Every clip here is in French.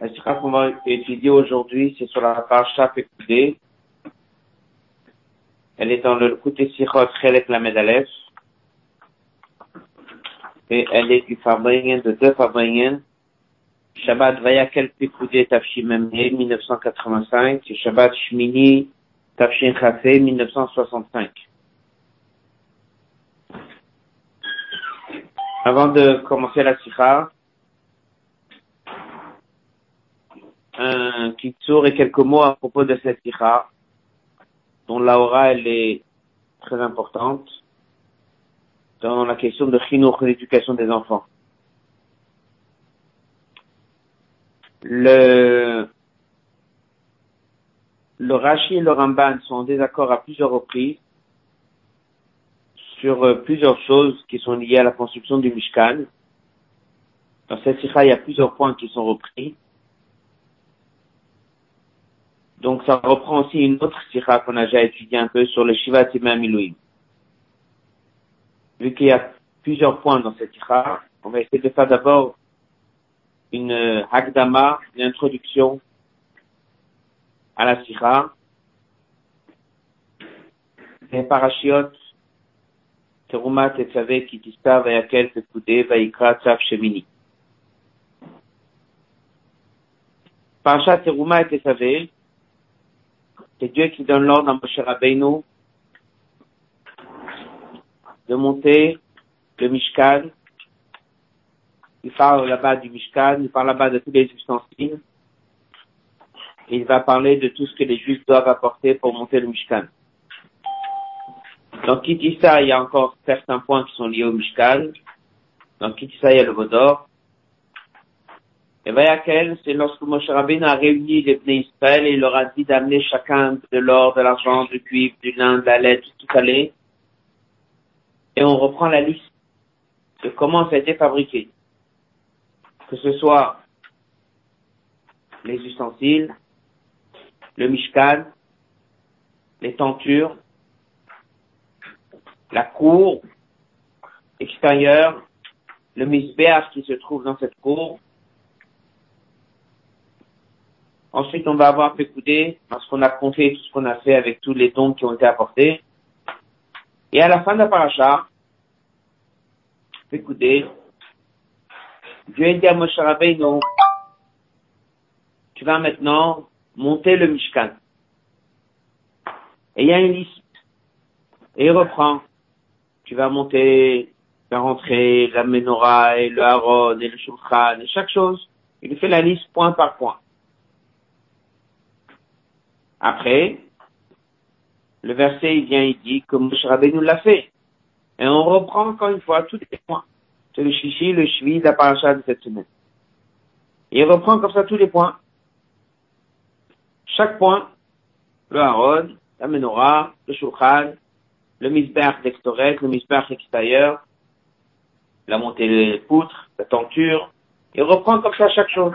La sikha qu'on va étudier aujourd'hui, c'est sur la parasha Pekudé. Elle est dans le côté Sichot Chelek la Medalef. Et elle est du Fabringen, de deux Fabringen. Shabbat Vayakel Pekudé Tafshim 1985 et Shabbat Shmini Tafshin Chafé 1965. Avant de commencer la sikha, un kitsour et quelques mots à propos de cette sikha, dont l'aura elle est très importante dans la question de chinour, l'éducation des enfants. Le, le Rashi et le Ramban sont en désaccord à plusieurs reprises sur euh, plusieurs choses qui sont liées à la construction du Mishkan. Dans cette sikha, il y a plusieurs points qui sont repris. Donc ça reprend aussi une autre sikha qu'on a déjà étudié un peu sur le Shiva Tima Milouim. Vu qu'il y a plusieurs points dans cette sikha, on va essayer de faire d'abord une euh, Hagdama, une introduction à la sikha. Les parachiotes Terumat et qui Kitista Vayakel Pekudé Vaikra Tzav Shemini. Parashat Teruma et c'est Dieu qui donne l'ordre à Moshe Rabbeinu de monter le Mishkan. Il parle là-bas du Mishkan, il parle là-bas de tous les ustensiles. Et il va parler de tout ce que les Juifs doivent apporter pour monter le Mishkan. Dans Kitissa, il y a encore certains points qui sont liés au Mishkan. Dans Kitissa, il y a le Vaudor. Et Vayakel, c'est lorsque Moshe Rabbeinu a réuni les Bnei et il leur a dit d'amener chacun de l'or, de l'argent, du cuivre, du lin, de la lettre, tout allait. Et on reprend la liste de comment ça a été fabriqué. Que ce soit les ustensiles, le Mishkan, les tentures, la cour extérieure, le misbéach qui se trouve dans cette cour. Ensuite, on va avoir parce qu'on a compté tout ce qu'on a fait avec tous les dons qui ont été apportés. Et à la fin de la paracha, Pécoudé, Dieu a dit à tu vas maintenant monter le Mishkan. Et il y a une liste. Et il reprend tu vas monter, tu vas rentrer la menorah et le haron et le shulchan et chaque chose. Il fait la liste point par point. Après, le verset, il vient, il dit que Moshe nous l'a fait. Et on reprend encore une fois tous les points. C'est le chichi, le shvi, la paracha de cette semaine. Il reprend comme ça tous les points. Chaque point, le haron, la menorah, le shulchan, le misbech d'extorek, le misbech extérieur, la montée des poutres, la tenture, et reprend comme ça chaque chose.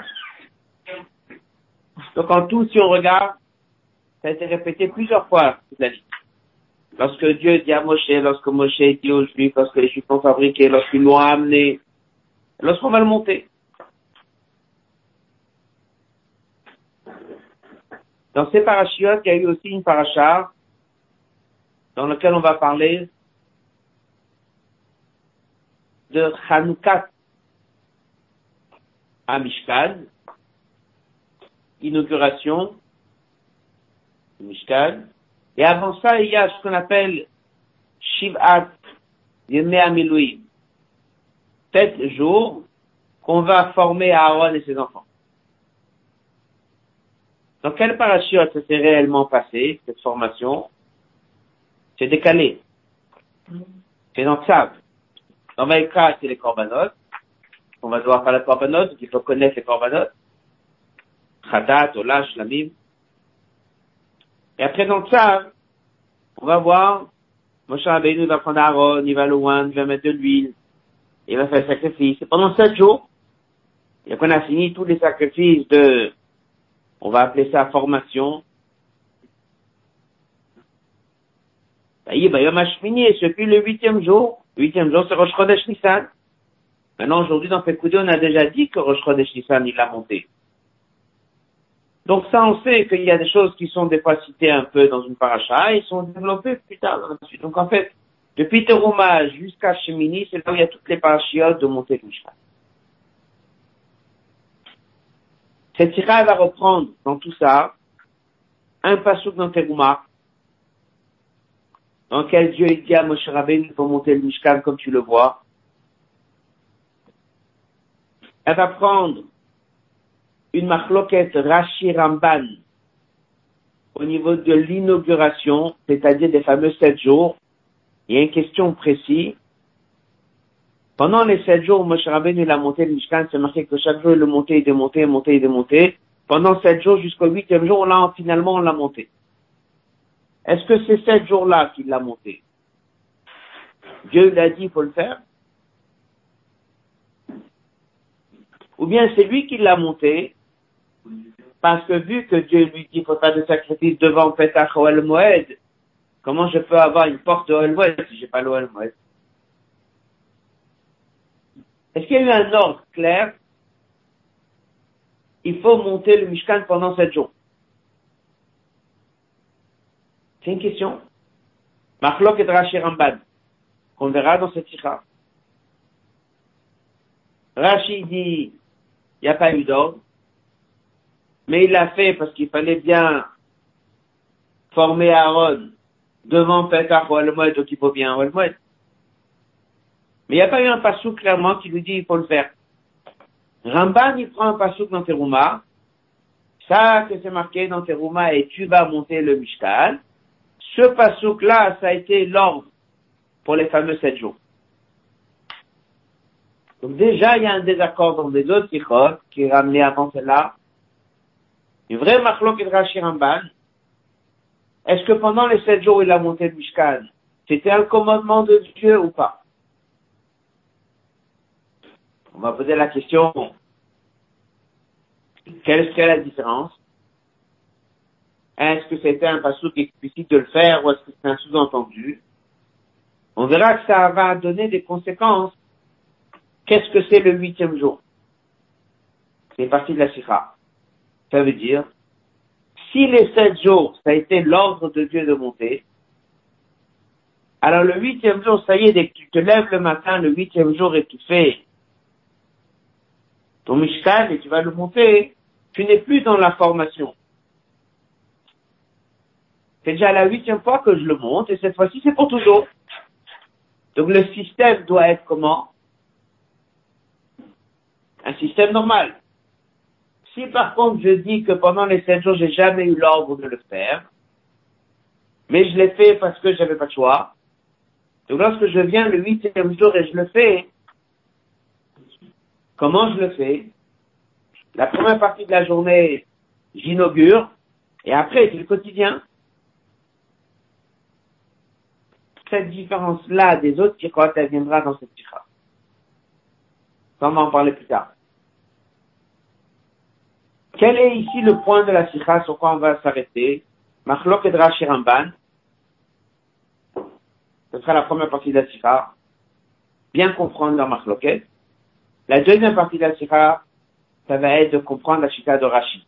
Donc en tout, si on regarde, ça a été répété plusieurs fois toute la. Lorsque Dieu dit à Moshe, lorsque Moshe dit aux Juifs, lorsque les Juifs ont fabriqué, lorsqu'ils l'ont amené, lorsqu'on va le monter. Dans ces parachutes, il y a eu aussi une paracha dans lequel on va parler de Hanoukat à Mishkan, inauguration Mishkan, et avant ça, il y a ce qu'on appelle Shivat Yemé Amiloui, sept jours qu'on va former Aaron et ses enfants. Dans quel parachute s'est réellement passé, cette formation? C'est décalé. C'est dans Tzav. Dans Maïka, c'est les corbanotes. On va devoir faire les corbanotes, il faut connaître les corbanotes. Khadat, Olash, Lamim. Et après, dans Tzav, on va voir, Moshe Rabbeinu va prendre Aaron, il va loin, il va mettre de l'huile, il va faire le sacrifice. Et pendant sept jours, et qu'on a fini tous les sacrifices de, on va appeler ça formation, Ça y est, Bayom Hashmini, et depuis le huitième jour, le huitième jour, c'est Rosh Chodesh Nissan. Maintenant, aujourd'hui, dans Pekoudé, on a déjà dit que Rosh Chodesh Nissan, il l'a monté. Donc ça, on sait qu'il y a des choses qui sont des un peu dans une paracha et sont développées plus tard dans la suite. Donc en fait, depuis Terouma jusqu'à Shemini, c'est là où il y a toutes les parachiotes de montée Mishkan. Cette tira va reprendre dans tout ça un pasouk dans Terouma, dans lequel Dieu dit à Moshe Rabbeinu pour monter le Mishkan comme tu le vois. Elle va prendre une marloquette Rashi Ramban au niveau de l'inauguration, c'est-à-dire des fameux sept jours. Il y a une question précise. Pendant les sept jours, Moshe Rabbeinu l'a monté le Mishkan, c'est marqué que chaque jour il le montait, il démontait, il montait, il démontait. Pendant sept jours, jusqu'au huitième jour, là, finalement, on l'a monté. Est-ce que c'est sept jours-là qu'il l'a monté? Dieu l'a dit, il faut le faire Ou bien c'est lui qui l'a monté, parce que vu que Dieu lui dit faut faire de sacrifice devant Petach Oel Moed, comment je peux avoir une porte Oel Moed si j'ai pas l'Oel Moed? Est-ce qu'il y a eu un ordre clair? Il faut monter le Mishkan pendant sept jours. C'est une question. Machlok et Rashi Ramban, qu'on verra dans cette sikha. Rashi dit, il n'y a pas eu d'ordre, mais il l'a fait parce qu'il fallait bien former Aaron devant Pekah ou Al-Moed, donc il faut bien Al-Moed. Mais il n'y a pas eu un passou clairement qui lui dit il faut le faire. Ramban, il prend un passou dans Terouma, ça que c'est marqué dans Terouma et tu vas monter le Mishkan, ce pasouk-là, ça a été l'ordre pour les fameux sept jours. Donc déjà, il y a un désaccord dans les autres qui est ramené avant cela. Une vraie machlok et Rashi Ramban. Est-ce que pendant les sept jours, il a monté le Mishkan, c'était un commandement de Dieu ou pas? On va poser la question, quelle est la différence? Est-ce que c'était un qui explicite de le faire ou est-ce que c'est un sous-entendu? On verra que ça va donner des conséquences. Qu'est-ce que c'est le huitième jour? C'est partie de la sikha. Ça veut dire, si les sept jours, ça a été l'ordre de Dieu de monter, alors le huitième jour, ça y est, dès que tu te lèves le matin, le huitième jour et tu fais ton mishkan et tu vas le monter, tu n'es plus dans la formation. C'est déjà la huitième fois que je le monte et cette fois-ci c'est pour toujours. Donc le système doit être comment? Un système normal. Si par contre je dis que pendant les sept jours j'ai jamais eu l'ordre de le faire, mais je l'ai fait parce que j'avais pas de choix, donc lorsque je viens le huitième jour et je le fais, comment je le fais? La première partie de la journée, j'inaugure, et après c'est le quotidien. cette différence-là des autres tiroirs, elle viendra dans cette tira. On va en parler plus tard. Quel est ici le point de la sikha sur quoi on va s'arrêter? Machlok et Shiramban. Ce sera la première partie de la sikha. Bien comprendre la machloket. La deuxième partie de la sikha, ça va être de comprendre la chita de Rashi.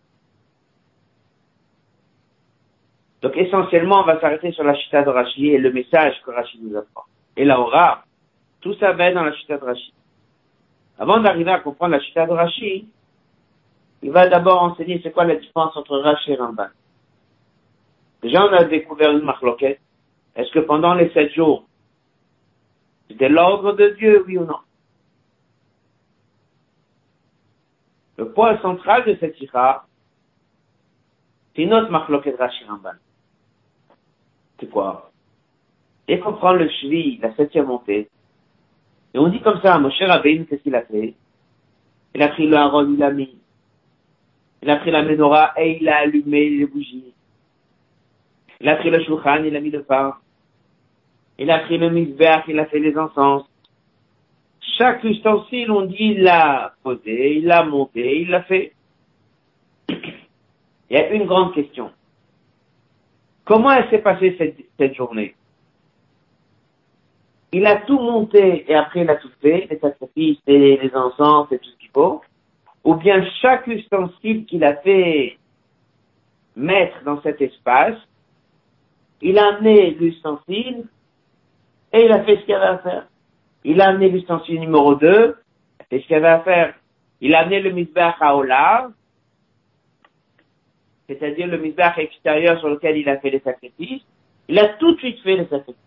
Donc essentiellement, on va s'arrêter sur la chita de Rashi et le message que Rashi nous apprend. Et là, aura, tout ça va être dans la chita de Rashi. Avant d'arriver à comprendre la chita de Rashi, il va d'abord enseigner c'est quoi la différence entre Rashi Ramban. Déjà, on a découvert une marloquette. Est-ce que pendant les sept jours, c'était l'ordre de Dieu, oui ou non? Le point central de cette sikha, c'est notre marloquette Rashi Ramban c'est quoi? Et qu'on prend le Shvi, la septième montée, et on dit comme ça, Moshe Rabbeinu, qu'est-ce qu'il a fait? Il a pris le haron, il l'a mis. Il a pris la menorah et il a allumé les bougies. Il a pris le shulchan, il a mis le pain. Il a pris le misbeh, il a fait les encens. Chaque ustensile, on dit, il l'a posé, il l'a monté, il l'a fait. Il y a une grande question. Comment elle s'est passée cette, journée? Il a tout monté et après il a tout fait, les sacrifices les encens et tout ce qu'il faut. Ou bien chaque ustensile qu'il a fait, mettre dans cet espace, il a amené l'ustensile et il a fait ce qu'il avait à faire. Il a amené l'ustensile numéro 2, il a fait ce qu'il avait à faire. Il a amené le misbah à c'est-à-dire le misbah extérieur sur lequel il a fait les sacrifices. Il a tout de suite fait les sacrifices.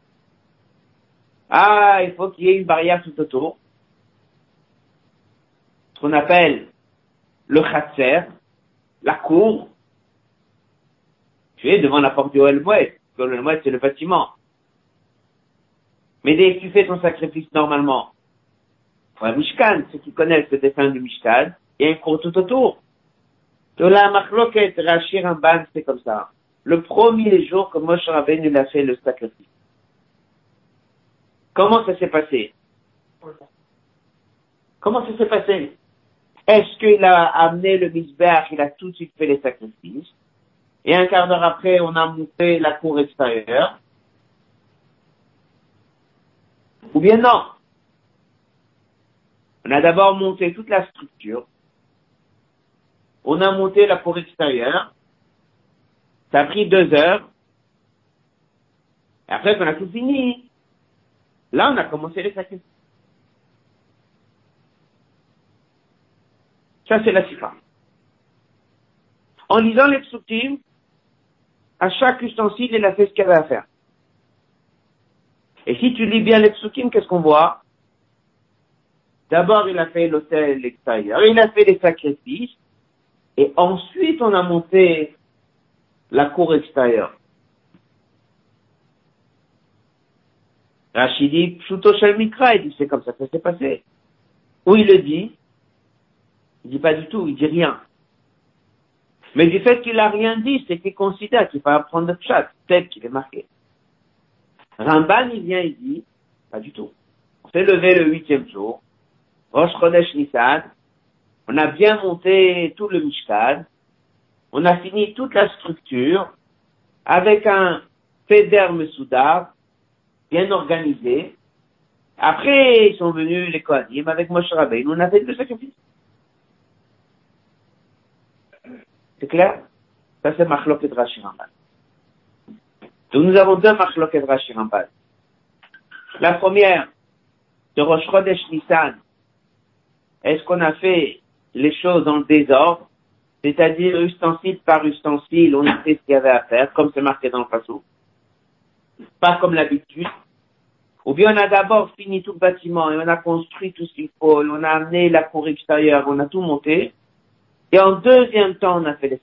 Ah, il faut qu'il y ait une barrière tout autour. Ce qu'on appelle le khatser, la cour. Tu es devant la porte du Oel Moed. Le Moed, c'est le bâtiment. Mais dès que tu fais ton sacrifice normalement, pour Mishkan, ceux qui connaissent le dessin du Mishkan, il y a une cour tout autour. De la marloquette, Rachir c'est comme ça. Le premier jour que Moshe Rabbeinu a fait le sacrifice. Comment ça s'est passé? Comment ça s'est passé? Est-ce qu'il a amené le misbeh, il a tout de suite fait les sacrifices, et un quart d'heure après, on a monté la cour extérieure. Ou bien non? On a d'abord monté toute la structure, on a monté la cour extérieure, ça a pris deux heures, et après qu'on a tout fini, Là, on a commencé les sacrifices. Ça, c'est la sifa. En lisant les à chaque ustensile, il a fait ce qu'il avait à faire. Et si tu lis bien les qu'est-ce qu'on voit? D'abord, il a fait l'hôtel extérieur, il a fait les sacrifices, et ensuite, on a monté la cour extérieure. Rachid dit, Pshuto Mikra, il dit, c'est comme ça que ça s'est passé. Ou il le dit, il dit pas du tout, il dit rien. Mais du fait qu'il a rien dit, c'est qu'il considère qu'il faut apprendre le chat, tel qu'il est marqué. Ramban, il vient, il dit, pas du tout. On s'est levé le huitième jour, Rosh Chodesh Nissan, on a bien monté tout le Mishkan, on a fini toute la structure, avec un Feder Mesoudar, bien organisé. Après, ils sont venus les Kohanim avec Moshe Rabbeinu, on a fait le sacrifice. C'est clair? Ça, c'est Machlok et Rashi Donc, nous avons deux Machlok et Rashi La première, de Rosh Chodesh Nissan, est-ce qu'on a fait les choses en désordre, c'est-à-dire ustensile par ustensile, on a fait ce qu'il y avait à faire, comme c'est marqué dans le passou pas comme l'habitude. Ou bien on a d'abord fini tout le bâtiment et on a construit tout ce qu'il faut, et on a amené la cour extérieure, on a tout monté. Et en deuxième temps, on a fait les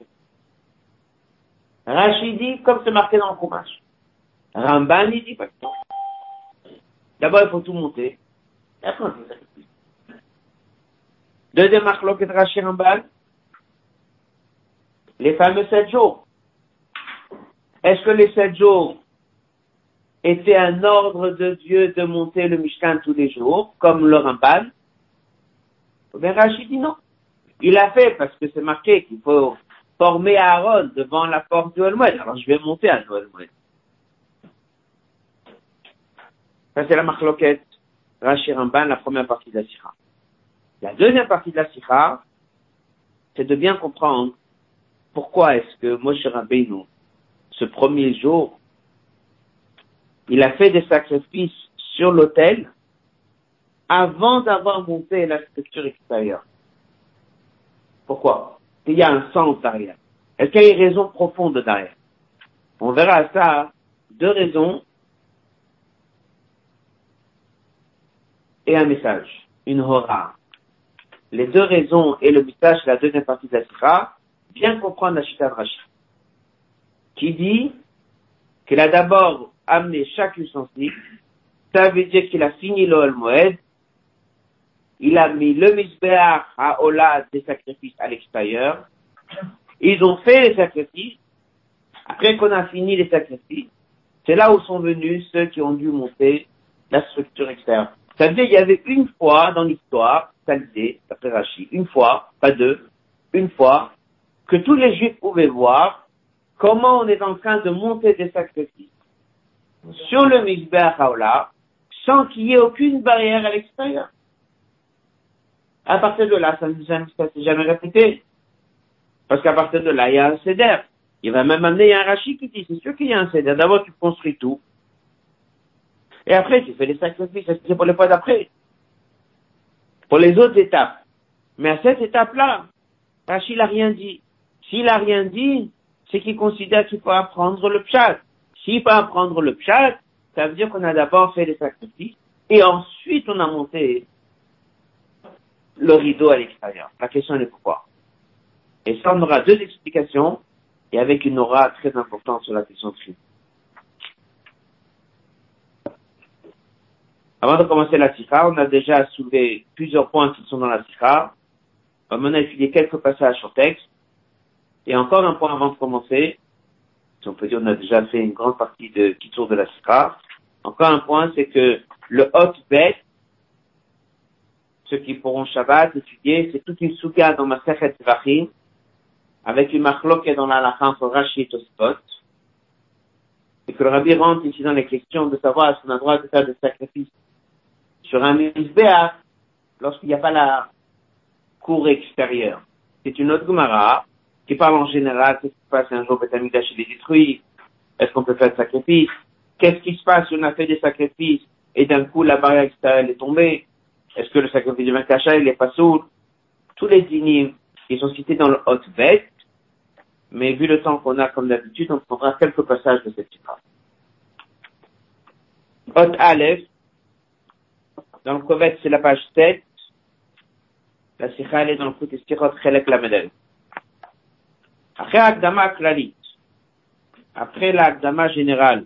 Rachidi, comme c'est marqué dans le courage. Ramban, il dit pas D'abord, il faut tout monter. Et Deuxième marque, de Rashi Ramban, les fameux sept jours. Est-ce que les sept jours était un ordre de Dieu de monter le Mishkan tous les jours, comme le Ramban? Ben Rachid dit non. Il a fait parce que c'est marqué qu'il faut former Aaron devant la porte du Olmoued. Alors je vais monter à Olmoued. Ça c'est la marloquette Ramban, la première partie de la Sikha. La deuxième partie de la Sikha, c'est de bien comprendre pourquoi est-ce que Moshe Rabbeinu, ce premier jour, il a fait des sacrifices sur l'autel avant d'avoir monté la structure extérieure. Pourquoi? Il y a un sens derrière. Est-ce qu'il y a une raison profonde derrière? On verra ça, deux raisons et un message, une hora. Les deux raisons et le message de la deuxième partie de la bien comprendre la chita de qui dit qu'il a d'abord amené chaque ustensile. Ça veut dire qu'il a fini l'Ol Moed. Il a mis le misbéach à Ola des sacrifices à l'extérieur. Ils ont fait les sacrifices. Après qu'on a fini les sacrifices, c'est là où sont venus ceux qui ont dû monter la structure extérieure. Ça veut dire qu'il y avait une fois dans l'histoire, ça l'idée, d'après Rachid, une fois, pas deux, une fois, que tous les juifs pouvaient voir comment on est en train de monter des sacrifices sur le Mizbeach Haola sans qu'il y ait aucune barrière à l'extérieur. À partir de là, ça ne s'est jamais répété. Parce qu'à partir de là, il y a un céder. Il va même amener un Rashi qui dit, c'est sûr qu'il y a un Seder. D'abord, tu construis tout. Et après, tu fais les sacrifices. C'est pour les fois d'après? Pour les autres étapes. Mais à cette étape-là, Rachid n'a rien dit. S'il a rien dit, c'est qu'il considère qu'il faut apprendre le pshat. S'il faut apprendre le pshat, ça veut dire qu'on a d'abord fait les sacrifices et ensuite on a monté le rideau à l'extérieur. La question est pourquoi. Et ça, on aura deux explications et avec une aura très importante sur la question de Christ. Avant de commencer la sikha, on a déjà soulevé plusieurs points qui sont dans la sikha. On a étudié quelques passages sur texte. Et encore un point avant de commencer. Si on peut dire, on a déjà fait une grande partie de qui tourne de la sikha. Encore un point, c'est que le hot bet, ceux qui pourront Shabbat étudier, c'est toute une souga dans ma Sechet Vachim, avec une marloque dans la lacha entre Rashi et spot. Et que le rabbi rentre ici dans les questions de savoir si on a droit de faire des sacrifices sur un misbéach lorsqu'il n'y a pas la cour extérieure. C'est une autre Gemara qui parle en général, qu'est-ce qui se passe un jour Betamidash est détruit, est-ce qu'on peut faire des sacrifices, qu'est-ce qui se passe si on a fait des sacrifices et d'un coup la barrière extérieure est tombée, est-ce que le sacrifice de Kacha il est pas sourd? Tous les dynimes, ils sont cités dans le Hot Bet, mais vu le temps qu'on a comme d'habitude, on prendra quelques passages de cette sikha. Hot Aleph, dans le Kovet, c'est la page 7. La sikha, elle est dans le côté Sirot Chelek Lamedel. Après l'Akdama Klalit, après l'Akdama générale,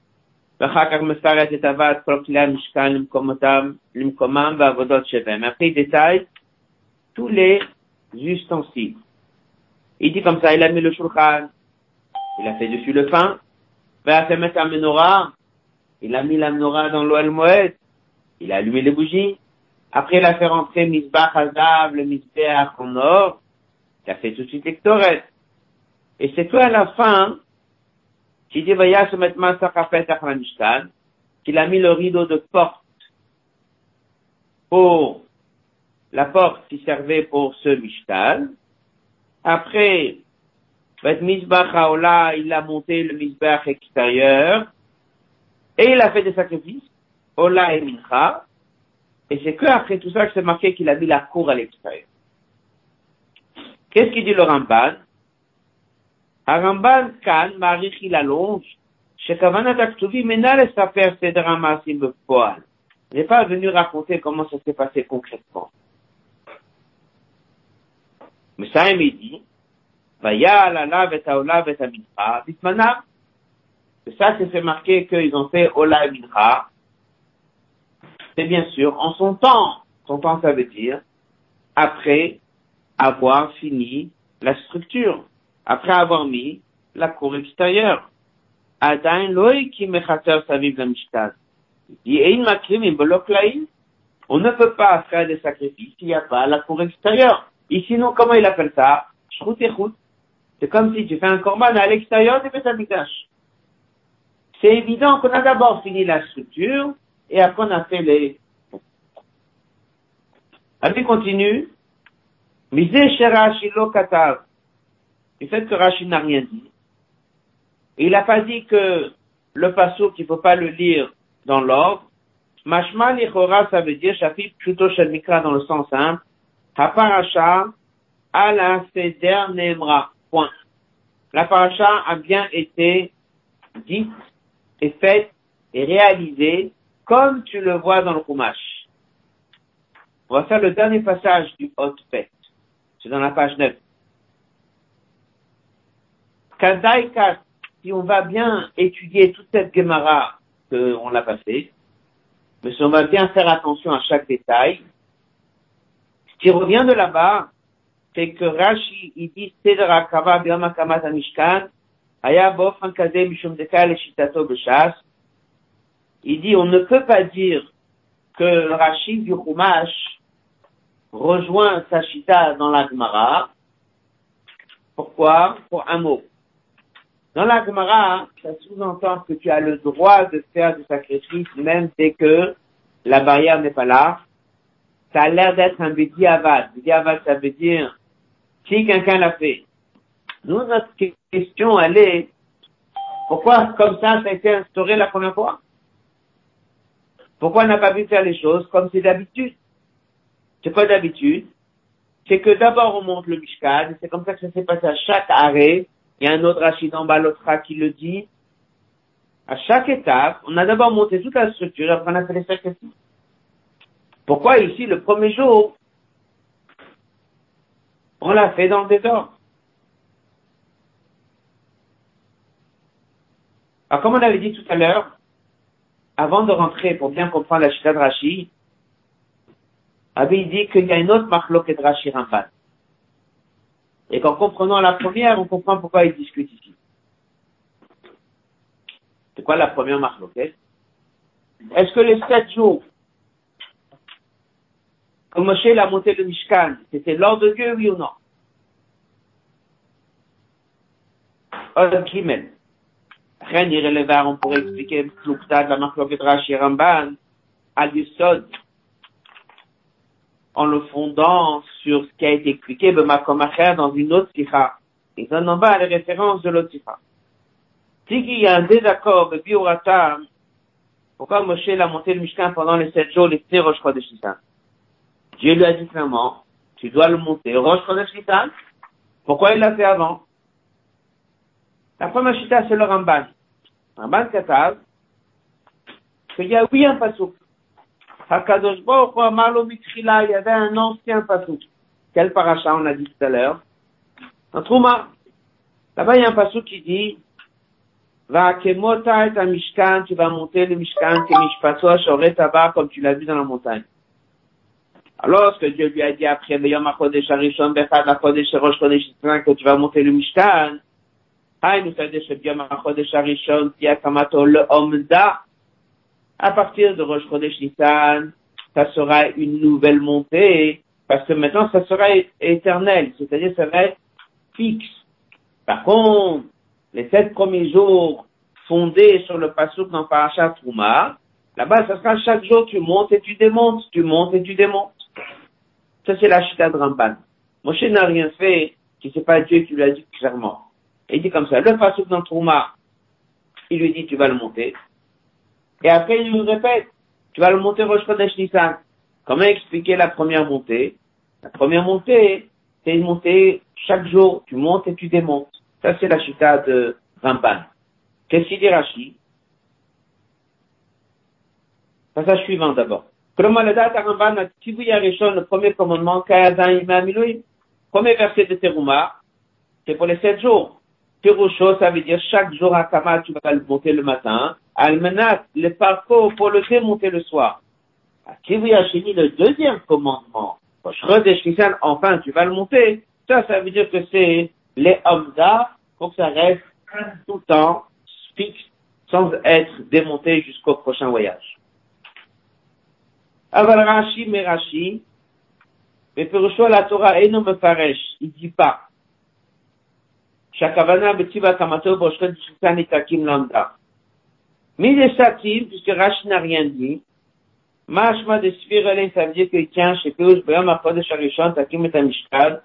Après, il détaille tous les ustensiles. Il dit comme ça, il a mis le shulchan, il a fait dessus le pain, il a fait mis la menorah dans l'oel moed, il a allumé les bougies. Après, il a fait rentrer misbah hazav, le misbah en or, il a fait tout de suite les Et c'est toi à la fin, qui dit qu'il a mis le rideau de porte pour la porte qui servait pour ce Mishkan. Après, il a monté le Mizbach extérieur et il a fait des sacrifices, Ola et Mincha. Et c'est que après tout ça que c'est marqué qu'il a mis la cour à l'extérieur. Qu'est-ce qu'il dit le Ramban? הרמב"ן כאן מעריך היללון שכוונת הכתובים אינה לספר סדר המעשים בפועל. n'est pas venu raconter comment ça s'est passé concrètement. Mais ça, il dit, ויעל עליו את העולה ואת המנחה בזמנם. C'est ça c'est fait marquer qu'ils ont fait Ola et Mincha. C'est bien sûr en son temps. Son temps, ça veut dire après avoir fini la structure après avoir mis la cour extérieure. On ne peut pas faire des sacrifices s'il n'y a pas la cour extérieure. Et sinon, comment il appelle ça? C'est comme si tu fais un korban à l'extérieur du Betamikash. C'est évident qu'on a d'abord fini la structure et après on a fait les... Allez, continue. Misé katav du fait que Rachid n'a rien dit. Il n'a pas dit que le passo qu'il ne faut pas le lire dans l'ordre. Mashma lichora, ça veut dire chapitre plutôt shel mikra dans le sens simple. Haparacha ala seder nemra. Point. La paracha a bien été dite et faite et réalisée comme tu le vois dans le Chumash. On va faire le dernier passage du Hot Pet. C'est dans la page 9 si on va bien étudier toute cette Gemara qu'on l'a passée, mais si on va bien faire attention à chaque détail, ce qui revient de là-bas, c'est que Rashi, il dit, Sedra Kava Birma Kamat Mishkan, Aya Bofan Mishum Shitato il dit, on ne peut pas dire que le Rachid du Chumash rejoint Sachita dans la Gemara. Pourquoi? Pour un mot. Dans la Gemara, ça sous-entend que tu as le droit de faire du sacrifice même dès que la barrière n'est pas là. Ça a l'air d'être un bidiavad. Bidiavad, ça veut dire si quelqu'un l'a fait. Nous, notre question, elle est pourquoi comme ça, ça a été instauré la première fois? Pourquoi on n'a pas pu faire les choses comme c'est d'habitude? C'est quoi d'habitude C'est que d'abord on monte le Mishkan, c'est comme ça que ça s'est passé à chaque arrêt. Il y a un autre Rachid en l'autre qui le dit. À chaque étape, on a d'abord monté toute la structure, après on a fait les sacrifices. Pourquoi ici, le premier jour, on l'a fait dans le désordre Alors, comme on avait dit tout à l'heure, avant de rentrer pour bien comprendre la Chita de Rashi, il dit qu'il y a une autre marque de Rashi. Et qu'en comprenant la première, on comprend pourquoi il discute ici. C'est quoi la première marque Est-ce que les sept jours, comme Moshe l'a monté le Mishkan, c'était l'ordre de Dieu, oui ou non? On pourrait expliquer de la Marloket Rashi Ramban, en le fondant sur ce qui a été expliqué Bemakomacher dans une autre sikha. Et ça n'en va à la référence de l'autre sikha. Si qu'il y a un désaccord de Biorata, pourquoi Moshe l'a monté le Mishkan pendant les sept jours, les Rosh Chodesh Nissan? Dieu lui a dit clairement, tu dois le monter Rosh Chodesh Nissan. Pourquoi il l'a fait avant? La première chita, c'est le Ramban. Ramban Katav, qu'il y a oui un pasouk. Hakadosh Baruch Amalo Mitrila, il y avait un ancien pasouk. Quel paracha on a dit tout à l'heure? Un Trouma. Là-bas, il y a un pasouk qui dit, Va kemota et mishkan, tu vas monter le mishkan, que mishpato shoret tabar, comme tu l'as vu dans la montagne. Alors, ce que Dieu lui a dit après, Veyom HaKodesh HaRishon, Bechad HaKodesh Rosh Kodesh que tu vas monter le mishkan, à partir de Rosh Chodesh Nissan, ça sera une nouvelle montée, parce que maintenant ça sera éternel, c'est-à-dire ça va être fixe. Par contre, les sept premiers jours fondés sur le Passouk dans Parashat Trouma, là-bas ça sera chaque jour tu montes et tu démontes, tu montes et tu démontes. Ça c'est la chita de. Moshe n'a rien fait, qui c'est pas Dieu qui lui a dit clairement il dit comme ça, le pasouk dans Trouma, il lui dit, tu vas le monter. Et après, il nous répète, tu vas le monter Rosh Chodesh Nissan. Comment expliquer la première montée? La première montée, c'est une montée chaque jour, tu montes et tu démontes. Ça, c'est la chita de Ramban. Qu'est-ce qu'il dit Rashi? Passage suivant d'abord. le premier commandement, Premier verset de Teruma, c'est pour les sept jours. Pirusho, ça veut dire chaque jour à Kama, tu vas le monter le matin. Almenat, le parcours pour le démonter le soir. Kivuyashini, le deuxième commandement. Enfin, tu vas le monter. Ça, ça veut dire que c'est les Hamza, pour que ça reste tout le temps fixe, sans être démonté jusqu'au prochain voyage. Aval Rashi, mais Rashi, mais la Torah, et non me il dit pas. Shakavana Betiva Kamato Boshret Shulkan et Takim Lambda. Midesativ, puisque Rashi n'a rien dit, Mashma de Spirelin, ça veut dire que tient chez Peuge, Beom Akodesh Arishon, Takim et Amishkad,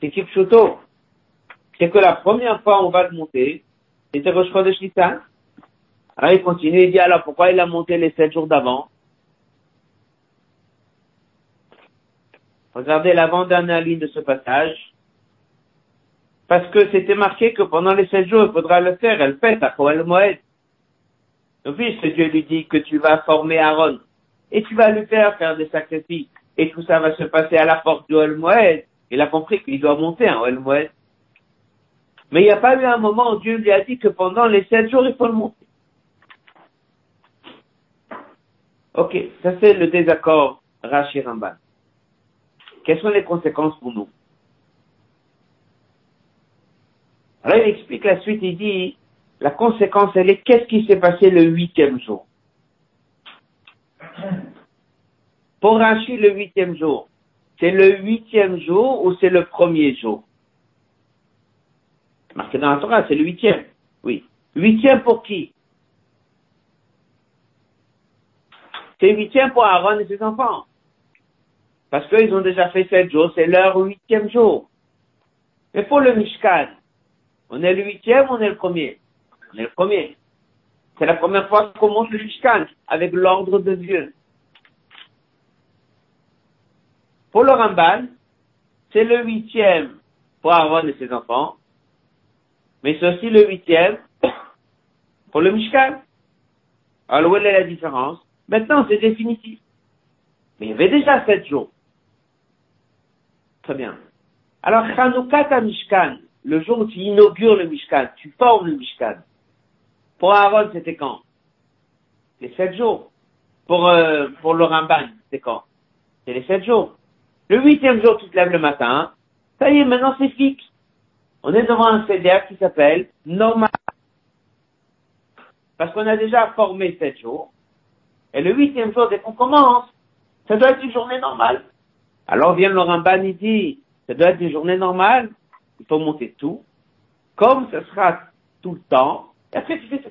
c'est qui Kipchuto. C'est que la première fois on va le monter, c'était Rosh Chodesh Nissan. Alors il continue, il dit alors pourquoi il a monté les sept jours d'avant? Regardez l'avant-dernière ligne de ce passage. Parce que c'était marqué que pendant les sept jours, il faudra le faire. Elle fait à Koel Moed. Donc, puisque Dieu lui dit que tu vas former Aaron et tu vas lui faire faire des sacrifices et tout ça va se passer à la porte du Oel Moed, il a compris qu'il doit monter un Oel Moed. Mais il n'y a pas eu un moment où Dieu lui a dit que pendant les sept jours, il faut le monter. Ok, ça c'est le désaccord Rashi Ramban. Quelles sont les conséquences pour nous? Alors il explique la suite, il dit, la conséquence, elle est, qu'est-ce qui s'est passé le huitième jour? Pour Rashi, le huitième jour, c'est le huitième jour ou c'est le premier jour? Marqué dans la Torah, c'est le huitième. Oui. Huitième pour qui? C'est huitième pour Aaron et ses enfants. Parce qu'ils ont déjà fait sept jours, c'est leur huitième jour. Mais pour le Mishkan, on est le huitième on est le premier On est le premier. C'est la première fois qu'on monte le Mishkan avec l'ordre de Dieu. Pour le Ramban, c'est le huitième pour Aaron et ses enfants, mais c'est aussi le huitième pour le Mishkan. Alors où est la différence? Maintenant, c'est définitif. Mais il y avait déjà sept jours. Très bien. Alors, Chanukata Mishkan, le jour où tu inaugures le Mishkan, tu formes le Mishkan. Pour Aaron, c'était quand? Les sept jours. Pour, euh, pour le Ramban, c'était quand? C'est les sept jours. Le huitième jour, tu te lèves le matin. Ça y est, maintenant c'est fixe. On est devant un CDR qui s'appelle normal. Parce qu'on a déjà formé sept jours. Et le huitième jour, dès qu'on commence, ça doit être une journée normale. Alors vient le Ramban, il dit, ça doit être une journée normale. Il faut monter tout. Comme ce sera tout le temps, et après tu fais ça.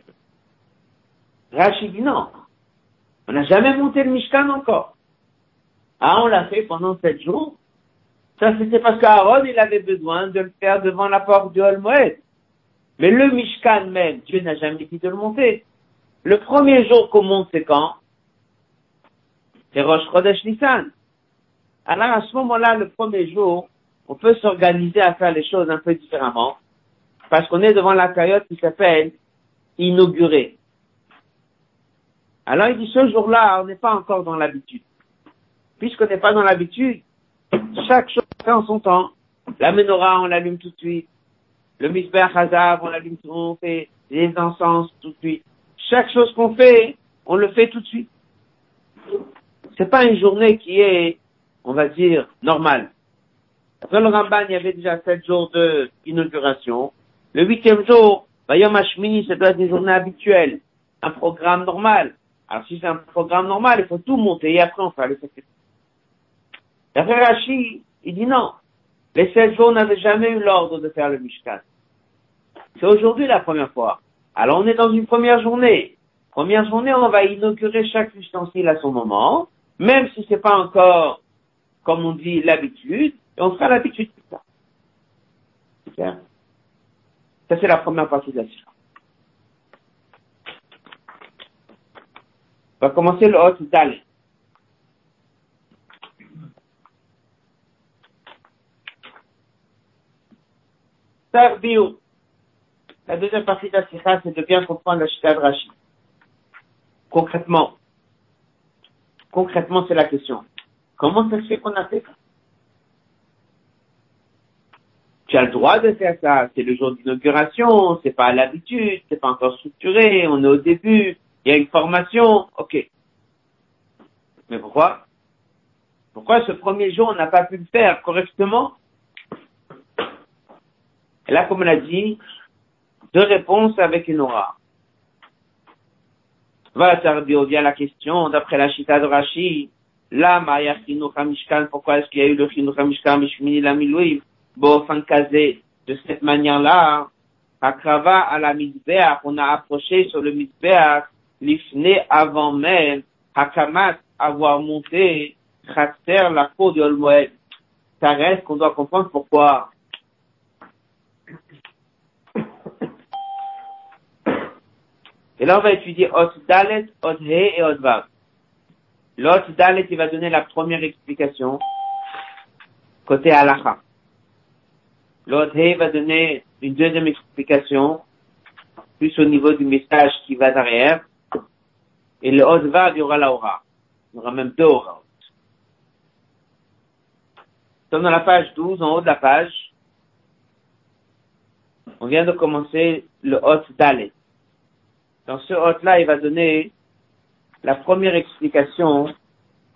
Rachid dit non. On n'a jamais monté le Mishkan encore. Ah, on l'a fait pendant sept jours. Ça, c'était parce qu'Aaron, il avait besoin de le faire devant la porte du Holmoed. Mais le Mishkan même, Dieu n'a jamais dit de le monter. Le premier jour qu'on monte, c'est quand? C'est Rosh Chodesh Nissan. Alors, à ce moment-là, le premier jour, on peut s'organiser à faire les choses un peu différemment. Parce qu'on est devant la période qui s'appelle inaugurer. Alors, il dit, ce jour-là, on n'est pas encore dans l'habitude puisqu'on n'est pas dans l'habitude, chaque chose fait en son temps. La menorah, on l'allume tout de suite. Le misber hazav, on l'allume tout, on fait les encens tout de suite. Chaque chose qu'on fait, on le fait tout de suite. C'est pas une journée qui est, on va dire, normale. Après le Ramban, il y avait déjà sept jours de inauguration. Le huitième jour, Bayom Hashmini, ça doit être une journée habituelle. Un programme normal. Alors si c'est un programme normal, il faut tout monter et après on fait le sacrifice. D'après il dit non. Les sept jours n'avaient jamais eu l'ordre de faire le Mishkan. C'est aujourd'hui la première fois. Alors on est dans une première journée. Première journée, on va inaugurer chaque ustensile à son moment, même si c'est pas encore, comme on dit, l'habitude, et on fera l'habitude plus tard. Ça, c'est la première partie de la sira. On va commencer le hot d'aller. La deuxième partie de la sikha, c'est de bien comprendre la chita de Rashi. Concrètement. Concrètement, c'est la question. Comment ça se fait qu'on a fait ça? Tu as le droit de faire ça. C'est le jour d'inauguration. C'est pas à l'habitude. C'est pas encore structuré. On est au début. Il y a une formation. OK. Mais pourquoi? Pourquoi ce premier jour, on n'a pas pu le faire correctement? Et là, comme on a dit, deux réponses avec une aura. Va on vient la question, d'après la chita de Rashi, là, Mishkan, pourquoi est-ce qu'il y a eu le Chinuch Mishkan, Mishmini la Milouim, Bofan Kazé, de cette manière-là, Akrava à la Mizbeach, on a approché sur le Mizbeach, l'ifne avant même, Hakamat, avoir monté, Khater, la cour de Olmoed. Ça reste qu'on doit comprendre pourquoi Et là, on va étudier Ot Dalet, Ot He et Ot Vav. L'Ot Dalet, il va donner la première explication côté Halacha. He va donner une deuxième explication plus au niveau du message qui va derrière. Et le Vav, il y aura la aura. Il y aura même deux auras. Dans la page 12, en haut de la page, on vient de commencer le Hot. Dans ce hôte-là, il va donner la première explication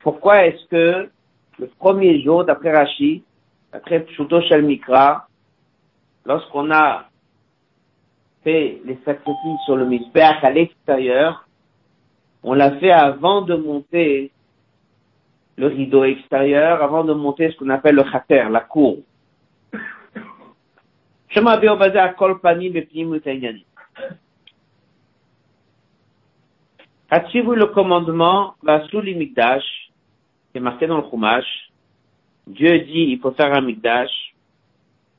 pourquoi est-ce que le premier jour, d'après Rashi, d'après Pshuto Shel Mikra, lorsqu'on a fait les sacrifices sur le Mizbeach à l'extérieur, on l'a fait avant de monter le rideau extérieur avant de monter ce qu'on appelle le khater, la cour. Hatsivu le commandement, va sous l'imikdash, c'est marqué dans le Chumash. Dieu dit, il faut faire un mikdash. Kutsivu le dorot, livnot bait la Hashem.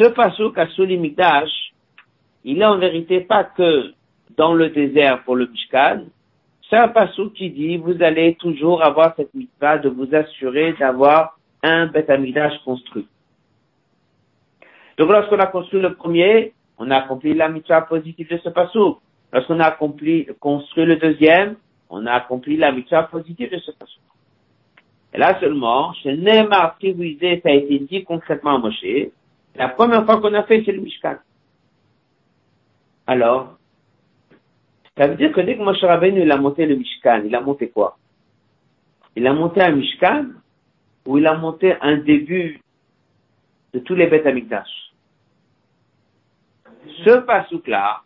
Ce pasouk à mikdash, il est en vérité pas que dans le désert pour le Mishkan, c'est un passou qui dit, vous allez toujours avoir cette mitzvah de vous assurer d'avoir un Beth construit. Donc lorsqu'on a construit le premier, on a accompli la mitzvah positive de ce passou. Lorsqu'on a accompli, construit le deuxième, on a accompli la mitzvah positive de ce passou. Et là seulement, chez Neymar Tibuizé, ça a été dit concrètement à Moshe, la première fois qu'on a fait, c'est le Mishkan. Alors, ça veut dire que dès que Moshe Rabbeinu il a monté le Mishkan, il a monté quoi? Il a monté un Mishkan ou il a monté un début de tous les bêtes Amikdash. Ce pasouk-là,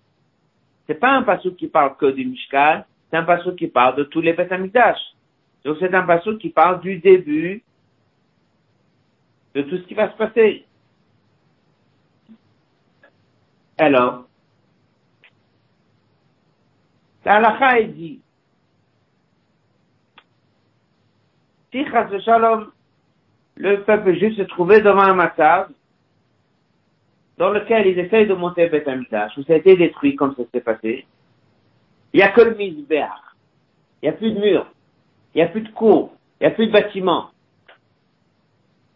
c'est pas un pasouk qui parle que du Mishkan, c'est un pasouk qui parle de tous les bêtes Amikdash. Donc c'est un pasouk qui parle du début de tout ce qui va se passer. Alors, la est dit, si Shalom, le peuple juif se trouvait devant un massage dans lequel ils essayent de monter Beth où ça a été détruit comme ça s'est passé, il n'y a que le misbéach. Il n'y a plus de murs. Il n'y a plus de cours. Il n'y a plus de bâtiments.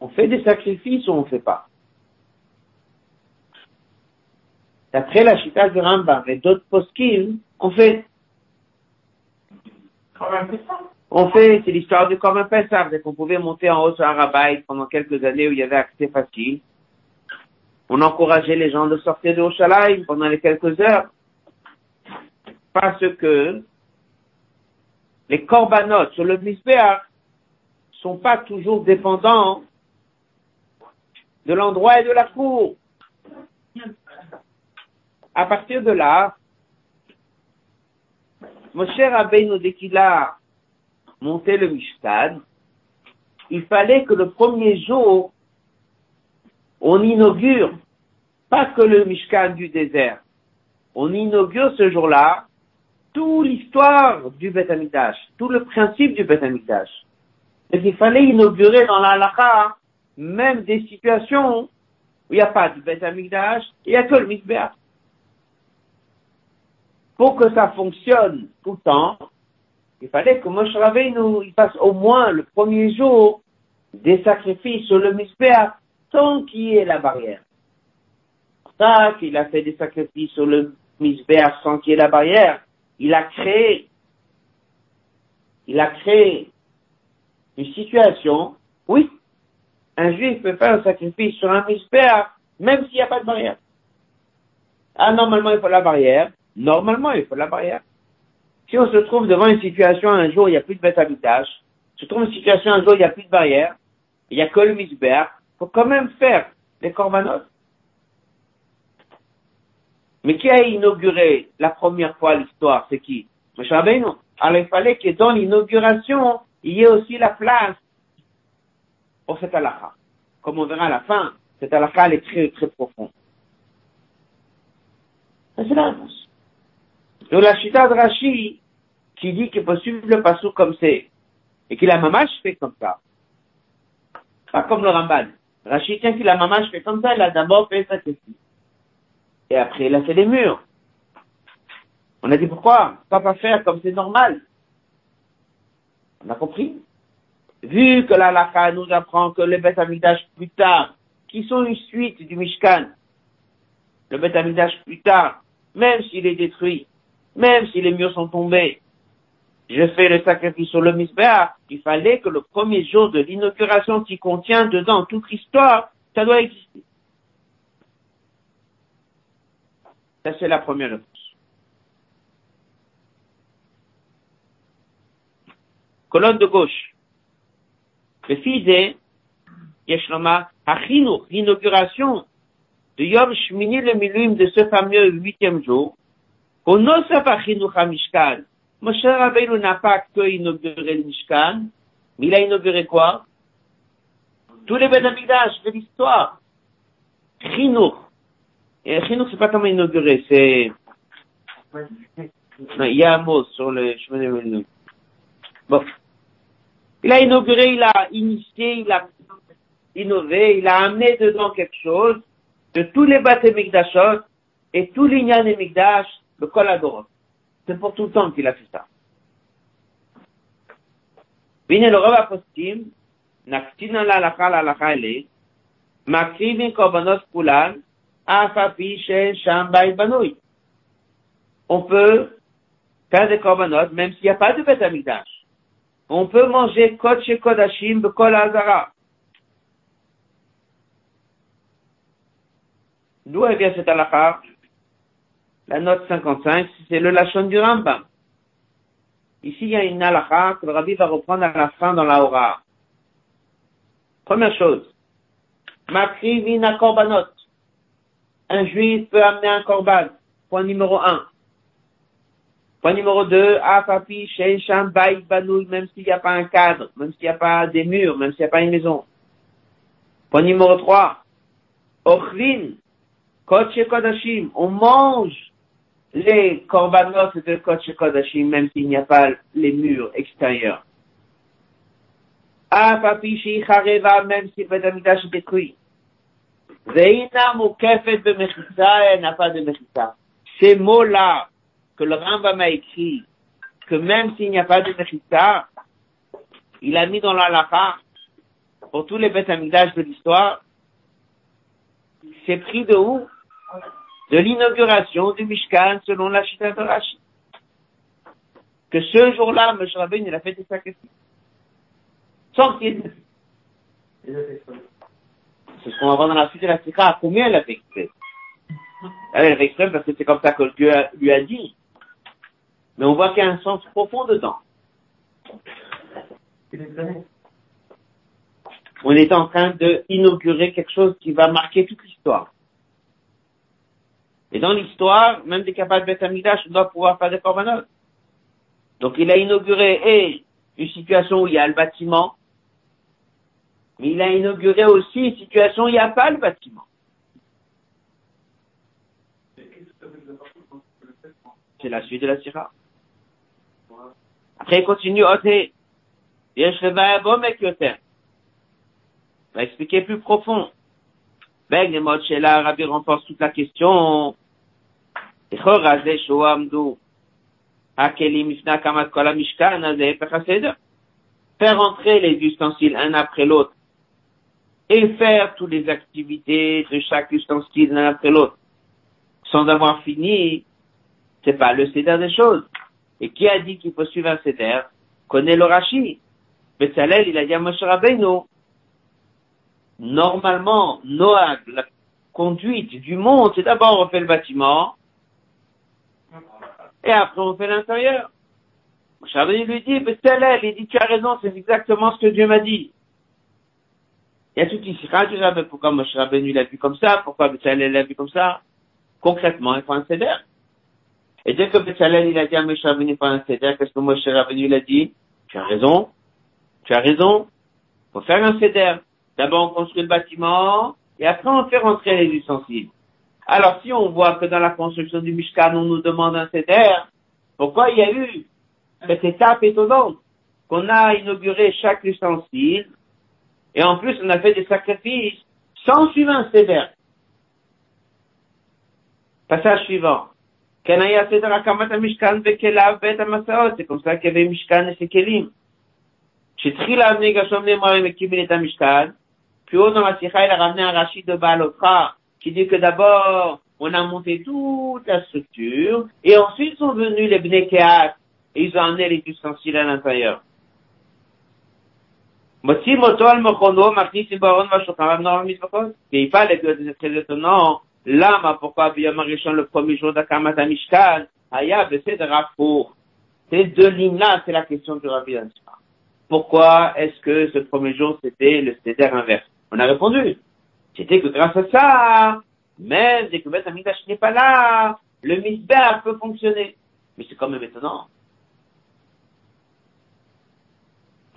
On fait des sacrifices ou on ne fait pas? D'après la chita du Rambam et d'autres poskim, on fait. On fait, c'est l'histoire du Corban Pessah, c'est qu'on pouvait monter en haut sur Arabaï pendant quelques années où il y avait accès facile. On encourageait les gens de sortir de Oshalaï pendant les quelques heures. Parce que les corbanotes sur le ne sont pas toujours dépendants de l'endroit et de la cour. À partir de là, cher Rabbeinu, dès qu'il a monté le Mishkan, il fallait que le premier jour, on inaugure pas que le Mishkan du désert, on inaugure ce jour-là toute l'histoire du Beth tout le principe du Beth Amidash. Donc il fallait inaugurer dans la halakha même des situations où il n'y a pas de Beth Amidash, il n'y a que le Mishbeach pour que ça fonctionne tout le temps, il fallait que Moshe Rabbeinu, il fasse au moins le premier jour des sacrifices sur le Mispéa sans qu'il y ait la barrière. Ça qu'il a fait des sacrifices sur le Mispéa sans qu'il y ait la barrière, il a créé, il a créé une situation, oui, un juif peut faire un sacrifice sur un Mispéa même s'il n'y a pas de barrière. Ah, normalement, il faut la barrière. Normalement, il faut la barrière. Si on se trouve devant une situation un jour, il n'y a plus de bête habitage, se trouve une situation un jour, il n'y a plus de barrière, il n'y a que le misbère, il faut quand même faire les corbanotes. Mais qui a inauguré la première fois l'histoire C'est qui? M. Rabbeinu. Alors il fallait que dans l'inauguration, il y ait aussi la place pour cette halakha. Comme on verra à la fin, cette halakha, est très, très profonde. Donc la chita de Rashi, qui dit qu'il peut suivre le passou comme c'est, et qu'il a mamache fait comme ça. Pas comme le Ramban. Rashi tient qu'il a mamache fait comme ça, il a d'abord fait ça question. Et après, il a fait les murs. On a dit pourquoi Pas pas faire comme c'est normal? On a compris? Vu que la Laka nous apprend que le Beth Amidash plus tard, qui sont une suite du Mishkan, le Beth Amidash plus tard, même s'il est détruit, même si les murs sont tombés, je fais le sacrifice sur le misbéa, il fallait que le premier jour de l'inauguration qui contient dedans toute l'histoire, ça doit exister. Ça, c'est la première réponse. Colonne de gauche. Le fidé, Yeshloma, Hachinu, l'inauguration de Yom Shmini le Miluim de ce fameux huitième jour, au Nosaf Hachinu Hamishkan, Moshe Rabbeinu n'a pas que inauguré le Mishkan, mais il a inauguré quoi Tous les Bedamidash de l'histoire. Chinour. Et Chinour, c'est pas comment inaugurer, c'est... Il y a un mot sur le chemin de Bon. Il a inauguré, il a initié, il a innové, il a amené dedans quelque chose de tous les bâtiments et tous les Nyan Mikdash, le Koladorot. C'est pour tout le temps qu'il a fait ça. והנה לרוב הפוסקים, נקטין על ההלכה להלכה אלה, מקריבים קורבנות כולן, אף על פי שאין שם בית בנוי. On peut faire des korbanot même s'il n'y a pas de bête amidash. On peut manger kodesh kodashim bekol azara. D'où elle vient cette halakha La note 55, c'est le lachon du Rambam. Ici, il y a une halakha que le rabbi va reprendre à la fin dans la Hora. Première chose. Makrivina korbanot. Un juif peut amener un korban. Point numéro un. Point numéro deux, Afapi, Sham, Baï, Banoui, même s'il n'y a pas un cadre, même s'il n'y a pas des murs, même s'il n'y a pas une maison. Point numéro trois, Ochlin, Kodesh Kodashim, on mange les korbanot de Kodesh Kodashim, même s'il n'y a pas les murs extérieurs. Afapi, Sheikhareva, même si le Bedamidash est détruit. Veina Mukefet de Mechissa, elle n'a pas de Mechissa. Ces mots-là, que le Rambam a écrit, que même s'il n'y a pas de Mechissa, il a mis dans la pour tous les bêtes de l'histoire, c'est pris de où? De l'inauguration du Mishkan selon la Chita de Rashi. Que ce jour-là, M. Rabbein, il a fait des sacrifices. Sans qu'il C'est ce qu'on va voir dans la suite de la Sikha. Combien il a fait exprès? Elle a fait exprès parce que c'est comme ça que Dieu lui a dit mais on voit qu'il y a un sens profond dedans. On est en train d'inaugurer quelque chose qui va marquer toute l'histoire. Et dans l'histoire, même des capables de Betamidash, doit pouvoir faire des corbanotes. Donc il a inauguré une situation où il y a le bâtiment, mais il a inauguré aussi une situation où il n'y a pas le bâtiment. C'est la suite de la sira. Après, il continue, Yoter. Va expliquer plus profond. Rabbi renforce toute la question. Faire entrer les ustensiles un après l'autre et faire toutes les activités de chaque ustensile un après l'autre sans avoir fini, c'est pas le céder des choses. Et qui a dit qu'il faut suivre un seder? Connaît le Rashi. Betzalel, il a dit à Moshe Rabbeinu, normalement, Noah, la conduite du monde, c'est d'abord on fait le bâtiment, et après on fait l'intérieur. Rabbeinu lui dit, Betzalel, il dit, tu as raison, c'est exactement ce que Dieu m'a dit. Il y a tout ici, pourquoi Moshe Rabbeinu l'a vu comme ça, pourquoi Betzalel l'a vu comme ça? Concrètement, il faut un seder. Et dès que Béchalel, il a dit à Moshe Rabbeinu par un céder, qu'est-ce que Moshe Rabbeinu, il a dit? Tu as raison. Tu as raison. Faut faire un céder. D'abord, on construit le bâtiment, et après, on fait rentrer les ustensiles. Alors, si on voit que dans la construction du Mishkan, on nous demande un céder, pourquoi il y a eu cette étape étonnante qu'on a inauguré chaque ustensile, et en plus, on a fait des sacrifices sans suivre un céder. Passage suivant. C'est comme ça qu'il y avait Mishkan et ses Kelim. Plus haut dans la Sikha, il a ramené un rachis de Balotra qui dit que d'abord, on a monté toute la structure et ensuite sont venus les Bnekeat et ils ont amené les ustensiles à l'intérieur. Et il parle que c'est étonnant. L'âme, pourquoi Biyam Rishon le premier jour d'Akamata Mishkan, Hayab, ben, c'est de Rafour. Ces deux lignes-là, c'est la question du Rabbi Pourquoi est-ce que ce premier jour, c'était le Césaire inverse? On a répondu. C'était que grâce à ça, même dès que Beth Amidash n'est pas là, le misbeh peut fonctionner. Mais c'est quand même étonnant.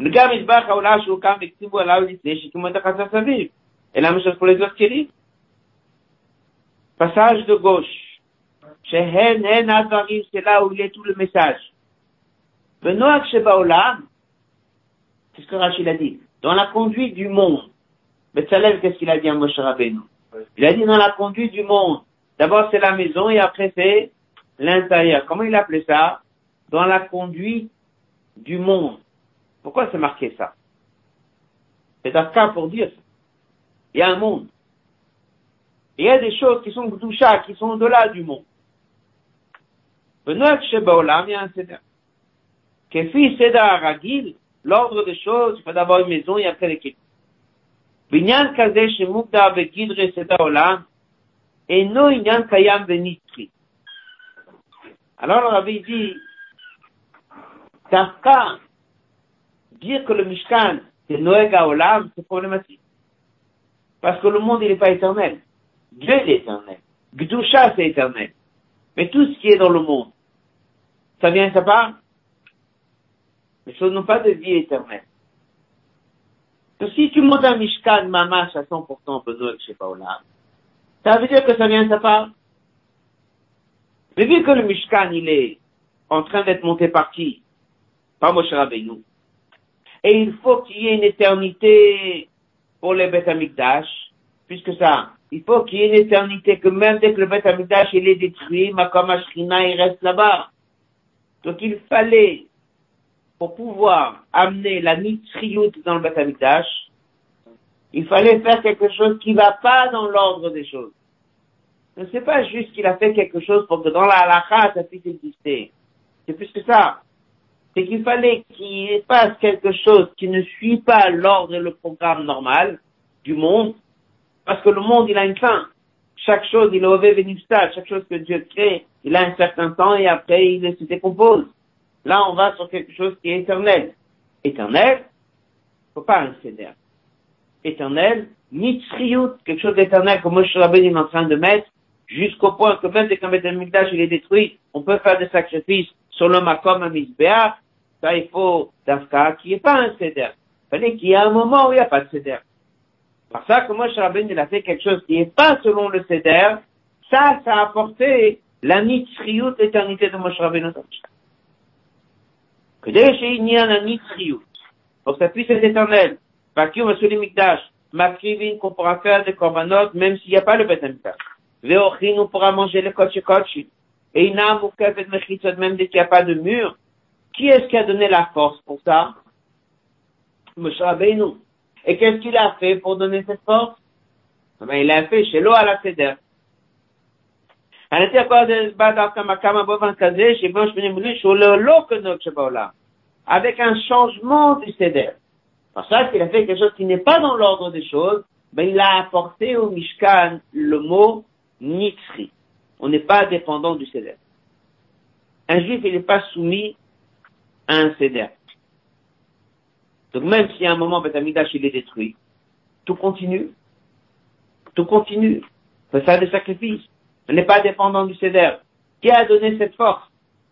וגם מזבח העולה שהוקם והקציבו עליו לפני שהקימו את החצר סביב. אלא משל pour les autres כלים. Passage de gauche. שהן הן הדברים, c'est là où il est tout le message. ונוהג שבעולם, c'est ce que Rachid a dit, dans la conduite du monde. Betzalel, qu'est-ce qu'il a dit à Moshe Rabbeinu? Il a dit dans la conduite du monde. D'abord c'est la maison et après c'est l'intérieur. Comment il appelait ça? Dans la conduite du monde. Pourquoi c'est marqué ça? C'est un cas pour dire ça. Il y a un monde. il y a des choses qui sont Gdusha, qui sont au-delà du monde. L'ordre des choses, il faut d'abord une maison et après l'équipe. Alors le rabbi dit, dire que le Mishkan, c'est Noël Olam, c'est problématique. Parce que le monde, il n'est pas éternel. Dieu, est éternel. Gdusha, c'est éternel. Mais tout ce qui est dans le monde, ça vient ça part. Les choses n'ont pas de vie éternelle. Donc, si tu montes un Mishkan Mamash à 100% pour Noël, je sais pas, Olam, ça veut dire que ça vient et ça part. Mais vu que le Mishkan, il est en train d'être monté par qui? Par Moshe Rabbeinu. Et il faut qu'il y ait une éternité pour les Beth puisque ça, il faut qu'il y ait une éternité, que même dès que le Beth il est détruit, Ashrina, il reste là-bas. Donc il fallait, pour pouvoir amener la Nitriyut dans le Beth Amikdash, il fallait faire quelque chose qui va pas dans l'ordre des choses. Ce n'est pas juste qu'il a fait quelque chose pour que dans la halakha, ça puisse exister. C'est plus que ça c'est qu'il fallait qu'il fasse quelque chose qui ne suit pas l'ordre et le programme normal du monde, parce que le monde, il a une fin. Chaque chose, il est au chaque chose que Dieu crée, il a un certain temps et après, il se décompose. Là, on va sur quelque chose qui est éternel. Éternel, faut pas un céder. Éternel, nitzriyut, quelque chose d'éternel que Moshe Rabbeinu est en train de mettre, jusqu'au point que même dès qu'un Beth il est détruit, on peut faire des sacrifices sur le makom à ça il faut d'Afka qui n'est pas un céder. Il fallait qu'il y ait un moment où il n'y a pas de céder. Par ça que Moshe Rabbeinu il a fait quelque chose qui n'est pas selon le céder, ça, ça a apporté la nitzriyut, l'éternité de Moshe Rabbeinu. Que dès qu'il y a un nitzriyut, pour que ça puisse être éternel, par qui on va sur les mikdash, makrivin qu'on pourra faire des korbanot, même s'il n'y a pas le Beth Amikdash. Veochin, on pourra manger le kochi kochi. Et inam ou kefet mechitzot, même dès qu'il n'y a pas de mur. Qui est-ce qui a donné la force pour ça? Moshe Rabbeinu. Et qu'est-ce qu'il a fait pour donner cette force? Ben, il a fait chez l'eau à la Avec un changement du céder. Par ça qu'il a fait quelque chose qui n'est pas dans l'ordre des choses, ben, il a apporté au Mishkan le mot Nitzri. On n'est pas dépendant du céder. Un juif, il n'est pas soumis à un céder. Donc même si à un moment, Betamidash, il est détruit, tout continue. Tout continue. On peut faire des sacrifices. N'est pas dépendant du céder. Qui a donné cette force?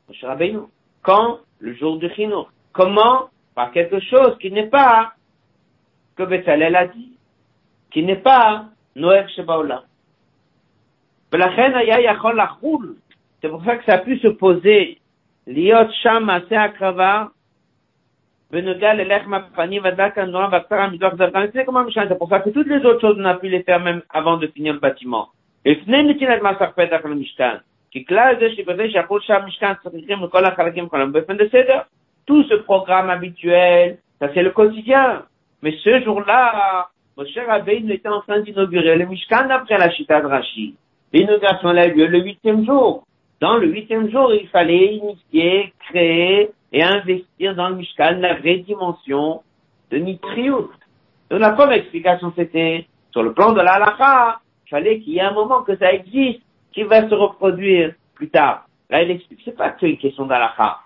Moshe Rabbeinu. Quand? Le jour du Chino. Comment? Par quelque chose qui n'est pas que Betzalel a dit. Qui n'est pas Noël Shebaola. C'est pour ça que ça a pu se poser. Liot Sham Akrava. C'est C'est pour ça que toutes les autres choses, on a pu les faire même avant de finir le bâtiment. Et לפני נתינת מסך פתח למשכן. כי כלל זה שבזה שהפול שם משכן צריכים לכל החלקים כולם באופן בסדר. Tout ce programme habituel, ça c'est le quotidien. Mais ce jour-là, Moshe Rabbeinu était en train d'inaugurer le Mishkan après la Chita de Rashi. L'inauguration a eu lieu le huitième jour. Dans le huitième jour, il fallait initier, créer et investir dans le Mishkan la vraie dimension de Nitriut. Donc la première explication c'était, sur le plan de la halakha, il fallait qu'il y ait un moment que ça existe, qui va se reproduire plus tard. Là, il explique, c'est pas que une question d'halakha.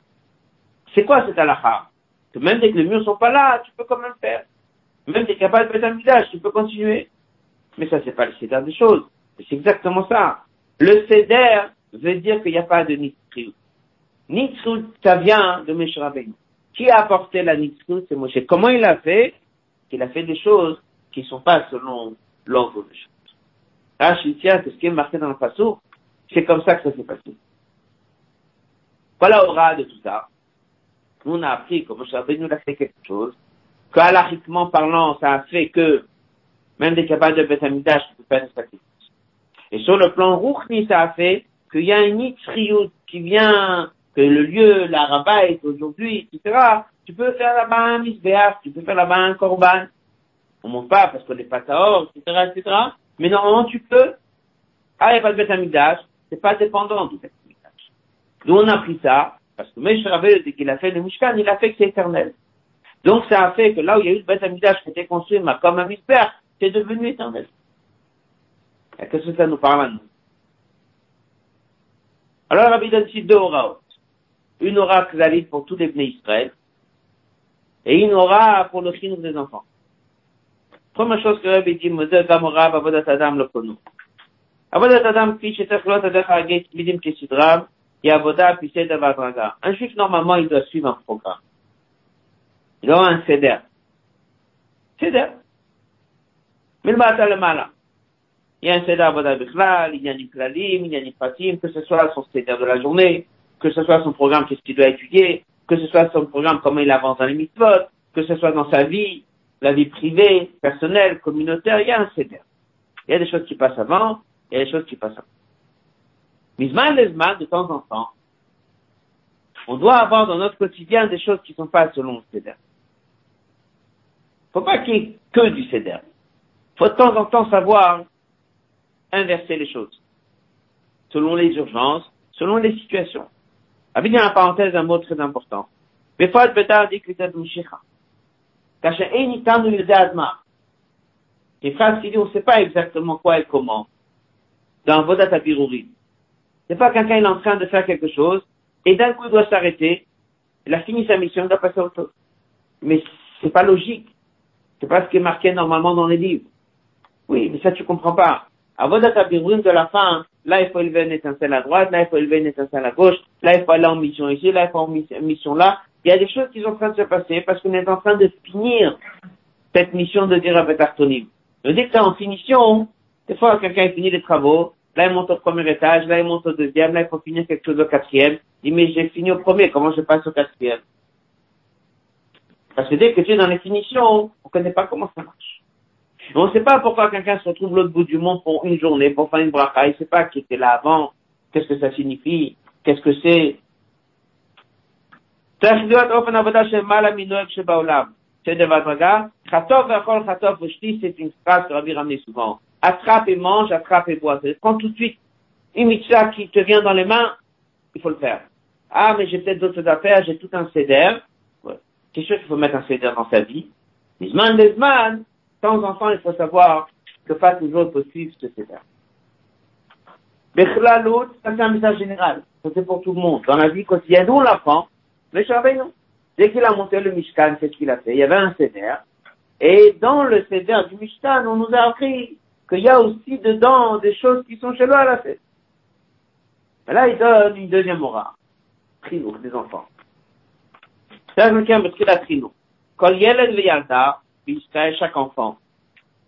C'est quoi cette halakha? Que même dès que les murs sont pas là, tu peux quand même faire. Même si tu n'es pas de village, tu peux continuer. Mais ça, c'est pas le céder des choses. C'est exactement ça. Le céder veut dire qu'il n'y a pas de nitzrut. Nitzrut, ça vient de Moshe Qui a apporté la nitzrut C'est Moshe. Comment il a fait? Il a fait des choses qui ne sont pas selon l'ordre de choses. Tient que ce qui est marqué dans le passou, c'est comme ça que ça s'est passé. Voilà aura de tout ça. Nous, on a appris que Moshe nous a fait quelque chose, qu'alachiquement parlant, ça a fait que, même des capables de Beth Amidash, tu peux faire des sacrifices. Et sur le plan rouchni, ça a fait qu'il y a un Yitzriyut qui vient, que le lieu, la est aujourd'hui, etc. Tu peux faire là-bas un misbéach, tu peux faire là-bas un korban. On monte pas parce qu'on n'est pas taor, etc., etc. Mais normalement, tu peux. Ah, il n'y a pas de Beth Amidash, c'est pas dépendant du Beth Amidash. Nous, on a pris ça, parce que Meshach Rabbeinu, dès qu'il a fait le Mishkan, il a fait que c'est éternel. Donc, ça a fait que là où il y a eu le Beth Amidash qui était construit, comme un misbéach, c'est devenu éternel. Qu'est-ce que ça nous parle à nous? Alors, Rabbi donne ici deux aura. Une aura pour tous les Bnei Israël et une aura pour le chinois des enfants. Première chose que Rabbi dit, Moshe Gamora, Avodat Adam le konou. Avodat Adam, Hagit, Midim Kesidrav, et Avodat. Un juif, normalement, il doit suivre un programme. Il doit un ceder. Ceder. Mais le malin. Il y a un Seder Avodah Bichlal, il a un Klalim, il a un Fatim, que ce soit son Seder de la journée, que ce soit son programme, qu'est-ce qu'il doit étudier, que ce soit son programme, comment il avance dans les que ce soit dans sa vie, la vie privée, personnelle, communautaire, il y a un Seder. Il y a des choses qui passent avant, il y a des choses qui passent après. Misman Lezman, de temps en temps, on doit avoir dans notre quotidien des choses qui ne sont pas selon le Seder. Faut pas qu'il y ait que du Seder. Faut de temps en temps savoir inverser les choses. Selon les urgences, selon les situations. Avec dans la parenthèse un mot très important. dit que Les phrases qui disent on ne sait pas exactement quoi et comment. Dans Vodat Abirurim. C'est pas quelqu'un est en train de faire quelque chose et d'un coup il doit s'arrêter. Il a fini sa mission, il doit passer à autre. Mais c'est pas logique. C'est pas ce qui est marqué normalement dans les livres. Oui, mais ça tu comprends pas. Avodat Abiruim de la fin, là il faut élever une étincelle à droite, là il faut élever une étincelle à gauche, là il faut aller en mission ici, là il faut en mission là. Il y a des choses qui sont en train de se passer parce qu'on est en train de finir cette mission de dire à Betartonim. Dès que c'est en finition, des fois quelqu'un finit les travaux, là il monte au premier étage, là il monte au deuxième, là il faut finir quelque chose au quatrième. Il dit mais j'ai fini au premier, comment je passe au quatrième? Parce que dès que tu es dans les finitions, on connaît pas comment ça marche. On ne sait pas pourquoi quelqu'un se retrouve l'autre bout du monde pour une journée, pour faire une bracha. Il ne sait pas qui était là avant, qu'est-ce que ça signifie, qu'est-ce que c'est. C'est une phrase que Rabbi ramenait souvent. Attrape et mange, attrape et bois. Prends tout de suite une mitzvah qui te vient dans les mains, il faut le faire. Ah, mais j'ai peut-être d'autres affaires, j'ai tout un céder. Ouais. C'est sûr qu'il faut mettre un céder dans sa vie? Zman, Zman, de temps en temps, il faut savoir que pas toujours possible ce céder. l'autre, ça c'est un message général. Ça c'est pour tout le monde. Dans la vie quotidienne, on l'apprend. Mais non. Dès qu'il a monté le Mishkan, qu'est-ce qu'il a fait? Il y avait un céder. Et dans le céder du Mishkan, on nous a appris qu'il y a aussi dedans des choses qui sont chez lui à la fête. Mais là, il donne une deuxième aura. Trinour des enfants. C'est un quelqu'un qui la trinour. Quand Yeled Veyalda, chaque enfant.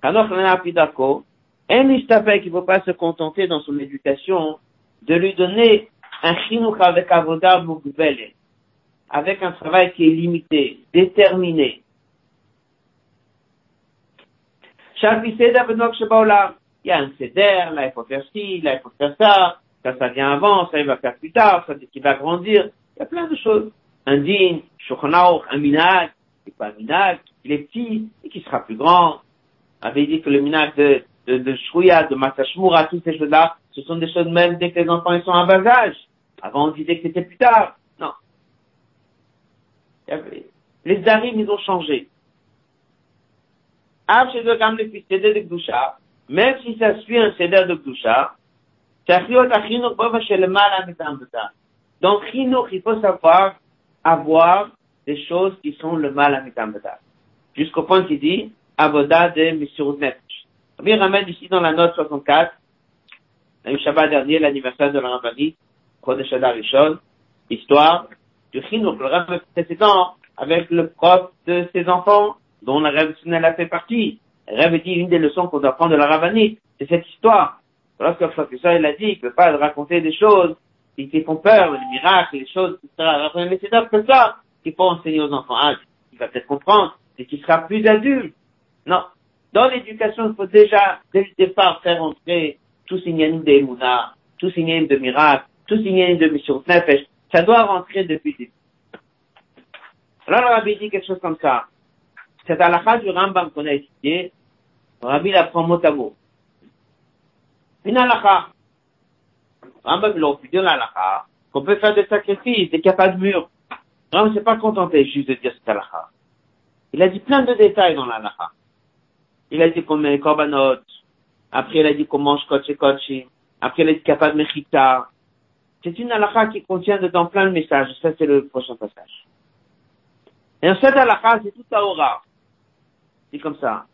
Alors, Pidako, un istapek, il ne faut pas se contenter dans son éducation de lui donner un chinouk avec avoda mugvele, avec un travail qui est limité, déterminé. Il y a un céder, là il faut faire ci, là il faut faire ça, ça ça vient avant, ça il va faire plus tard, ça qui va grandir. Il y a plein de choses. Un digne, un minag, c'est pas un minag, il est petit et qui sera plus grand. On avait dit que le minag de, de, de Shrouya, de Matashmura, toutes ces choses-là, ce sont des choses même dès que les enfants ils sont en bas âge. Avant on disait que c'était plus tard. Les darim, ils ont changé. Même si ça suit un seder de Gdusha, donc, il faut savoir avoir des choses qui sont le mal à mitambada. Jusqu'au point qu'il dit, Avoda de Mishurut Nefesh. Il ramène ici dans la note 64, le Shabbat dernier, l'anniversaire de la Rambani, Chodesh Rishon, histoire du le rêve précédent, avec le prof de ses enfants, dont la rêve a fait partie. Rêve dit une des leçons qu'on doit prendre de la Ravani, c'est cette histoire. Lorsque le professeur il a dit qu'il ne peut pas raconter des choses qui, font peur, les miracles, les choses, etc. Mais c'est que ça qu'il faut enseigner aux enfants. Ah, il va peut-être comprendre, c'est qu'il sera plus adulte. Non. Dans l'éducation, il faut déjà, dès le départ, faire entrer tout signalim de Emouna, tout signalim de miracle, tout signalim de mission. Ça doit rentrer depuis le. Alors, le rabbi dit quelque chose comme ça. À la du Rambam qu'on a étudié. Le rabbi l'apprend mot à mot. Une halakha. Rambam l'a étudié l'halakha. Qu'on peut faire des sacrifices et qu'il a de mur. Rambam s'est pas contenté juste de dire cette halakha. Il a dit plein de détails dans l'halakha. Il a dit qu'on met les korbanot. Après, il a dit qu'on mange kochi kochi. Après, il a dit qu'il n'y a pas de mechita. C'est une halakha qui contient dedans plein de messages. Ça, c'est le prochain passage. Et en cette halakha, c'est tout aura. C'est comme ça.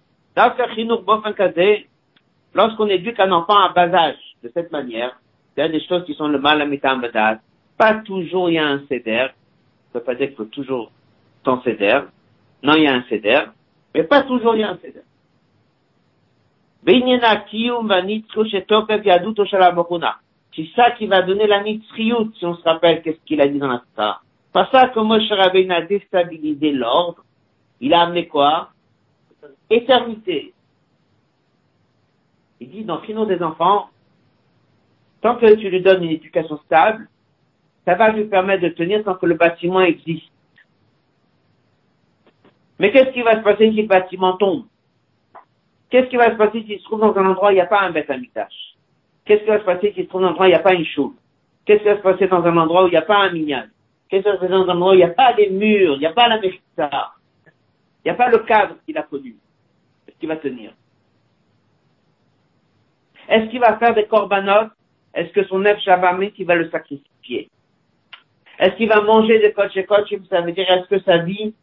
Lorsqu'on éduque un enfant à bas âge, de cette manière, il y a des choses qui sont le mal à mitambadat. Pas toujours il y a un céder. Ça veut pas dire qu'il faut toujours ton céder. Non, il y a un céder. Mais pas toujours il y a un céder. C'est ça qui va donner la nitriout, si on se rappelle qu'est-ce qu'il a dit dans la Torah. Pas ça que Moshe Rabbeinu a déstabilisé l'ordre. Il a amené quoi? Éternité. Il dit dans Fino des enfants, tant que tu lui donnes une éducation stable, ça va lui permettre de tenir tant que le bâtiment existe. Mais qu'est-ce qui va se passer si le bâtiment tombe? Qu'est-ce qui va se passer s'il se trouve dans un endroit où il n'y a pas un bête Qu'est-ce qui va se passer s'il se trouve un endroit où il n'y a pas une choule? Qu'est-ce qui va se passer dans un endroit où il n'y a pas un mignal Qu'est-ce qui va se passer dans un endroit où il n'y a pas des murs, il n'y a pas la mérita Il n'y a pas le cadre qu'il a connu. Est-ce qu'il va tenir? Est-ce qu'il va faire des corbanotes Est-ce que son nef Shabamit, il va le sacrifier? Est-ce qu'il va manger des coach et coach Ça veut dire, est-ce que sa vie,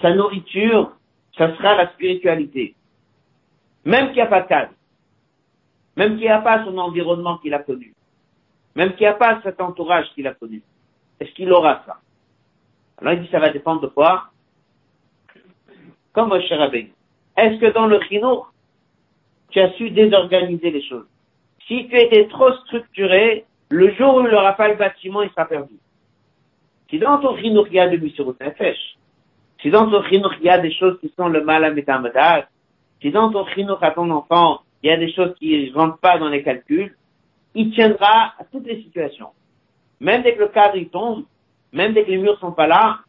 sa nourriture, ça sera la spiritualité? Même qu'il n'y a pas de cadre. Même qu'il n'y a pas son environnement qu'il a connu. Même qu'il n'y a pas cet entourage qu'il a connu. Est-ce qu'il aura ça? Alors il dit, ça va dépendre de quoi? Comme Moshe Est-ce que dans le chinour, tu as su désorganiser les choses? Si tu étais trop structuré, le jour où il n'aura pas le bâtiment, il sera perdu. Si dans ton chinour il y a de fèche, si dans ton chinour il y a des choses qui sont le mal à métamodage, si dans ton chinour à ton enfant, il y a des choses qui ne rentrent pas dans les calculs, il tiendra à toutes les situations. Même dès que le cadre il tombe, même dès que les murs sont pas là,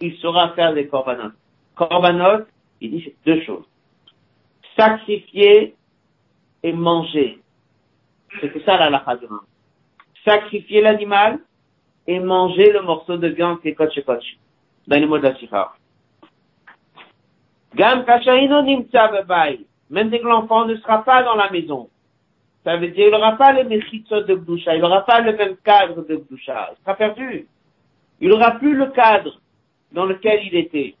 il saura faire des corbanotes. Corbanotes, il dit deux choses sacrifier et manger. C'est ça la lacha Sacrifier l'animal et manger le morceau de viande qui est coach coach. Dans les mots de la Gam Même dès que l'enfant ne sera pas dans la maison. Ça veut dire, il n'aura pas les méchitzot de Gdusha, il n'aura pas le même cadre de Gdusha. Il sera perdu. Il n'aura plus le cadre dans lequel il était.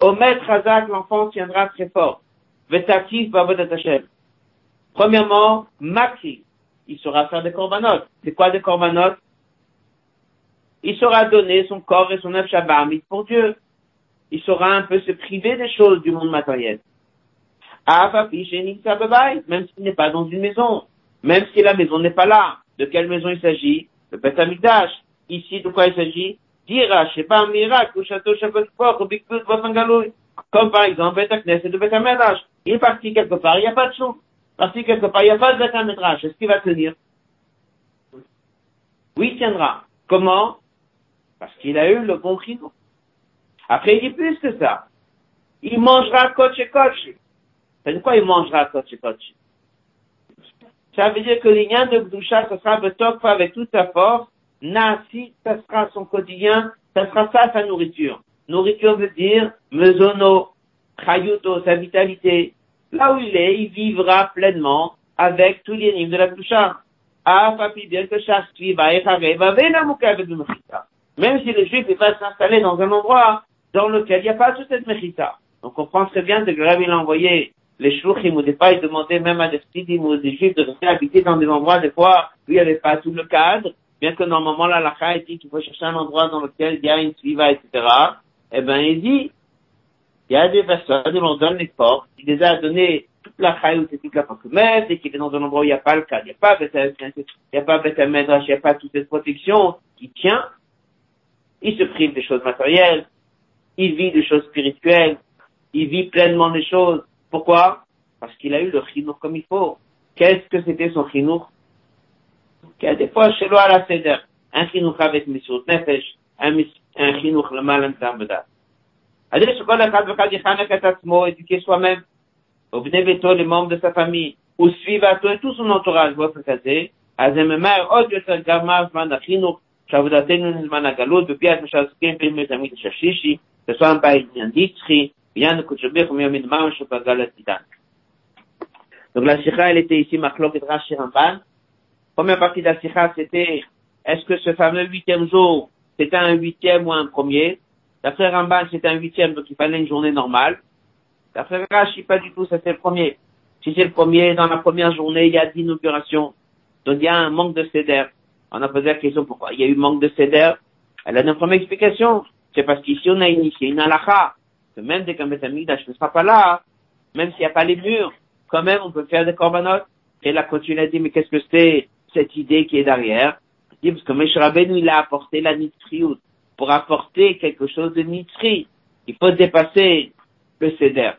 Au maître Hazak, l'enfant tiendra très fort. Premièrement, Maxi, il saura faire des corbanotes. C'est quoi des corbanotes Il saura donner son corps et son œuf pour Dieu. Il saura un peu se priver des choses du monde matériel. Même s'il n'est pas dans une maison. Même si la maison n'est pas là. De quelle maison il s'agit? Le Beth Ici, de quoi il s'agit? Dira, je sais pas, un miracle, au château, au Big Comme par exemple, Beth et de Beth il est parti quelque part, il n'y a pas de chou. Parti quelque part, il n'y a pas de métrage. Est-ce qu'il va tenir? Oui, il tiendra. Comment? Parce qu'il a eu le bon chino. Après, il dit plus que ça. Il mangera coach et C'est de quoi il mangera et coach Ça veut dire que l'ignan de Gdusha, ce sera Betokfa avec toute sa force. Nasi, ça sera son quotidien ça sera ça sa nourriture. Nourriture veut dire mesono, chayuto, sa vitalité. Là où il est, il vivra pleinement avec tous les niveaux de la doucha. Ah, papi, bien que Même si le juif va s'installer dans un endroit dans lequel il n'y a pas toute cette mechita. Donc on comprend très bien que Rabbi l'a envoyé les shluchim ou des fois il demandait même à des tsidim ou des juifs de rester habiter dans des endroits des fois où il n'y avait pas tout le cadre, bien que normalement la lacha dit qu'il faut chercher un endroit dans lequel il y a une suiva, etc. Eh ben il dit, il y a des personnes, ils leur donne les portes, il les a donné toute la chaï ou toute la mais et qu'il est dans un endroit où il n'y a pas le cadre, il n'y a pas il n'y a pas il n'y a pas toute cette protection qui tient, il se prive des choses matérielles, il vit des choses spirituelles, il vit pleinement des choses. Pourquoi? Parce qu'il a eu le chinour comme il faut. Qu'est-ce que c'était son chinour Qu'il y a des fois chez à la Seder, un chinour avec Misrut Nefesh, un, un chinour le mal intermédiaire. Adresse Shokol Echad Vekad Yichanek et Atzmo, éduquer soi-même, obne veto les membres de sa famille, ou suivato et tout son entourage, vous fréquentez, Azem Emer, oh Od Yoter Gamav, Man Achinouk, Shavudatenu Nizman Agalut, Bepiat Meshazkin, Film Yezamit Shashishi, que ce soit un pays indique, donc la sikha, elle était ici, Machlok et Ramban. Première partie de la sikha, c'était, est-ce que ce fameux huitième jour, c'était un huitième ou un premier? D'après Ramban, c'était un huitième, donc il fallait une journée normale. D'après Rashi, pas du tout, c'était le premier. Si c'est le premier, dans la première journée, il y a d'inauguration. Donc il y a un manque de céder. On a posé la question pourquoi il y a eu manque de céder. Elle a une première explication. C'est parce qu'ici, on a initié une halakha, que même dès qu'un Betamigdash ne sera pas là, même s'il n'y a pas les murs, quand même, on peut faire des korbanot. Et la continue a dit, mais qu'est-ce que c'est cette idée qui est derrière? Il dit, parce que Meshraben, il a apporté la nitriout. Pour apporter quelque chose de nitri, il faut dépasser le céder.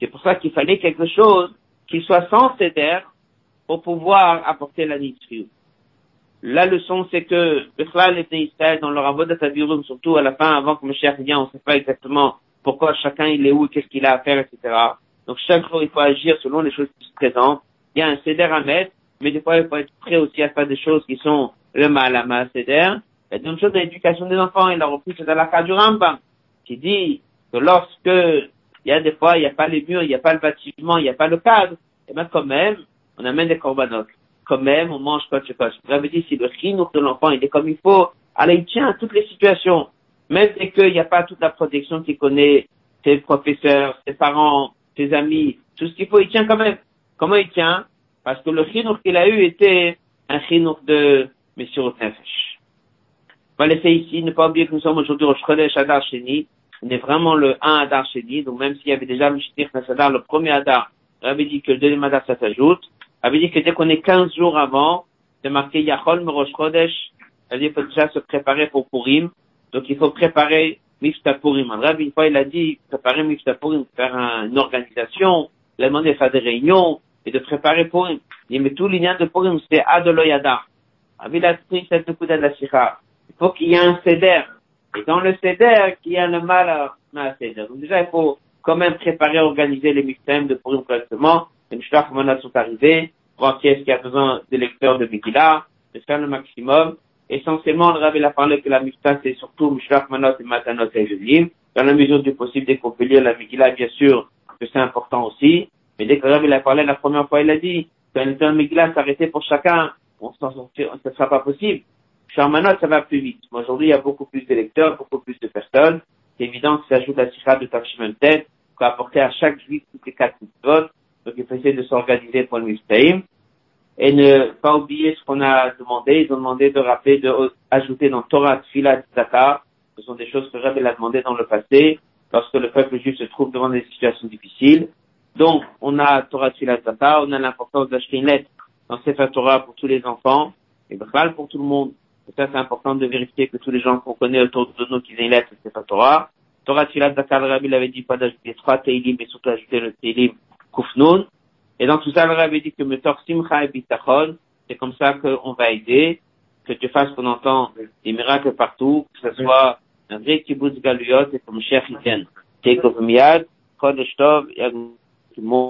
C'est pour ça qu'il fallait quelque chose qui soit sans céder pour pouvoir apporter la nitriout. La leçon, c'est que Bechla les Israël dans leur avodat tabirum, surtout à la fin, avant que Moshiach vienne, on ne sait pas exactement pourquoi chacun il est où, qu'est-ce qu'il a à faire, etc. Donc chaque jour, il faut agir selon les choses qui se présentent. Il y a un céder à mettre, mais des fois, il faut être prêt aussi à faire des choses qui sont le mal à mal céder. Il y a une chose l'éducation des enfants, il a repris c'est dans la du Rambam, qui dit que lorsque il y a des fois, il n'y a pas les murs, il n'y a pas le bâtiment, il n'y a pas le cadre, et eh bien quand même, on amène des corbanotes quand même, on mange pas. Je vous dit, si le chinour de l'enfant, il est comme il faut, alors il tient à toutes les situations. Même dès qu'il n'y a pas toute la protection qu'il connaît, ses professeurs, ses parents, ses amis, tout ce qu'il faut, il tient quand même. Comment il tient? Parce que le chinour qu'il a eu était un chinour de Monsieur Nefesh. On va laisser ici, ne pas oublier que nous sommes aujourd'hui au Shchodesh Adar Sheni. On est vraiment le 1 Adar Sheni, donc même s'il y avait déjà le Shtir Nasadar, le premier Adar, on avait dit que le deuxième Adar, ça s'ajoute. Ça veut dire que dès qu'on est 15 jours avant, c'est marqué Yachol Merosh Chodesh, ça veut dire qu'il faut déjà se préparer pour Purim. Donc il faut préparer Mifta Purim. Rabbi, une fois, il a dit, préparer Mifta Purim, faire une organisation, il a demandé de faire des réunions et de préparer Purim. Il dit, mais tout l'ignan de Purim, c'est Adoloyada. Il a de. Il faut qu'il y ait un céder. Et dans le céder, qu'il y ait le mal à céder. Donc déjà, il faut quand même préparer, organiser les mixtèmes de Purim correctement les Mishlach Manat sont arrivés, voir qui est-ce qui a besoin des lecteurs de Megillah, de faire le maximum. Essentiellement, le Rabbi a parlé que la Mishnah, c'est surtout Mishlach Manot et Matanot et Jelim. Dans la mesure du possible, dès qu'on peut lire la Megillah, bien sûr, que c'est important aussi. Mais dès que le Rabbi a parlé la première fois, il a dit, qu'un de Megillah s'arrêtait pour chacun, on s'en sortir, ça sera pas possible. Manot, ça va plus vite. Aujourd'hui, il y a beaucoup plus de lecteurs, beaucoup plus de personnes. C'est évident que ça ajoute la sikha de Tafshimentet, qu'on a apporté à chaque juif toutes les quatre votes. Donc il faut essayer de s'organiser pour le Miftaim. Et ne pas oublier ce qu'on a demandé. Ils ont demandé de rappeler, de ajouter dans Torah, Tfilat, Zaka. Ce sont des choses que Rabbi a demandé dans le passé, lorsque le peuple juif se trouve devant des situations difficiles. Donc, on a Torah, Tfilat, Zaka. On a l'importance d'acheter une lettre dans Sefer Torah pour tous les enfants. Et Bchal pour tout le monde. Et ça, c'est important de vérifier que tous les gens qu'on connaît autour de nous, qu'ils aient une lettre, Sefer Torah. Torah, Tfilat, Zaka, le Rabbi l'avait dit pas d'ajouter trois Teilim, mais surtout ajouter le Teilim Kufnun. Et dans tout ça, le avait dit que c'est comme ça qu'on va aider, que tu fasses qu'on entend des miracles partout, que ce soit un vrai kibbutz galuyot et comme Cheikh Iten. Take of Miyad, Chodesh Tov,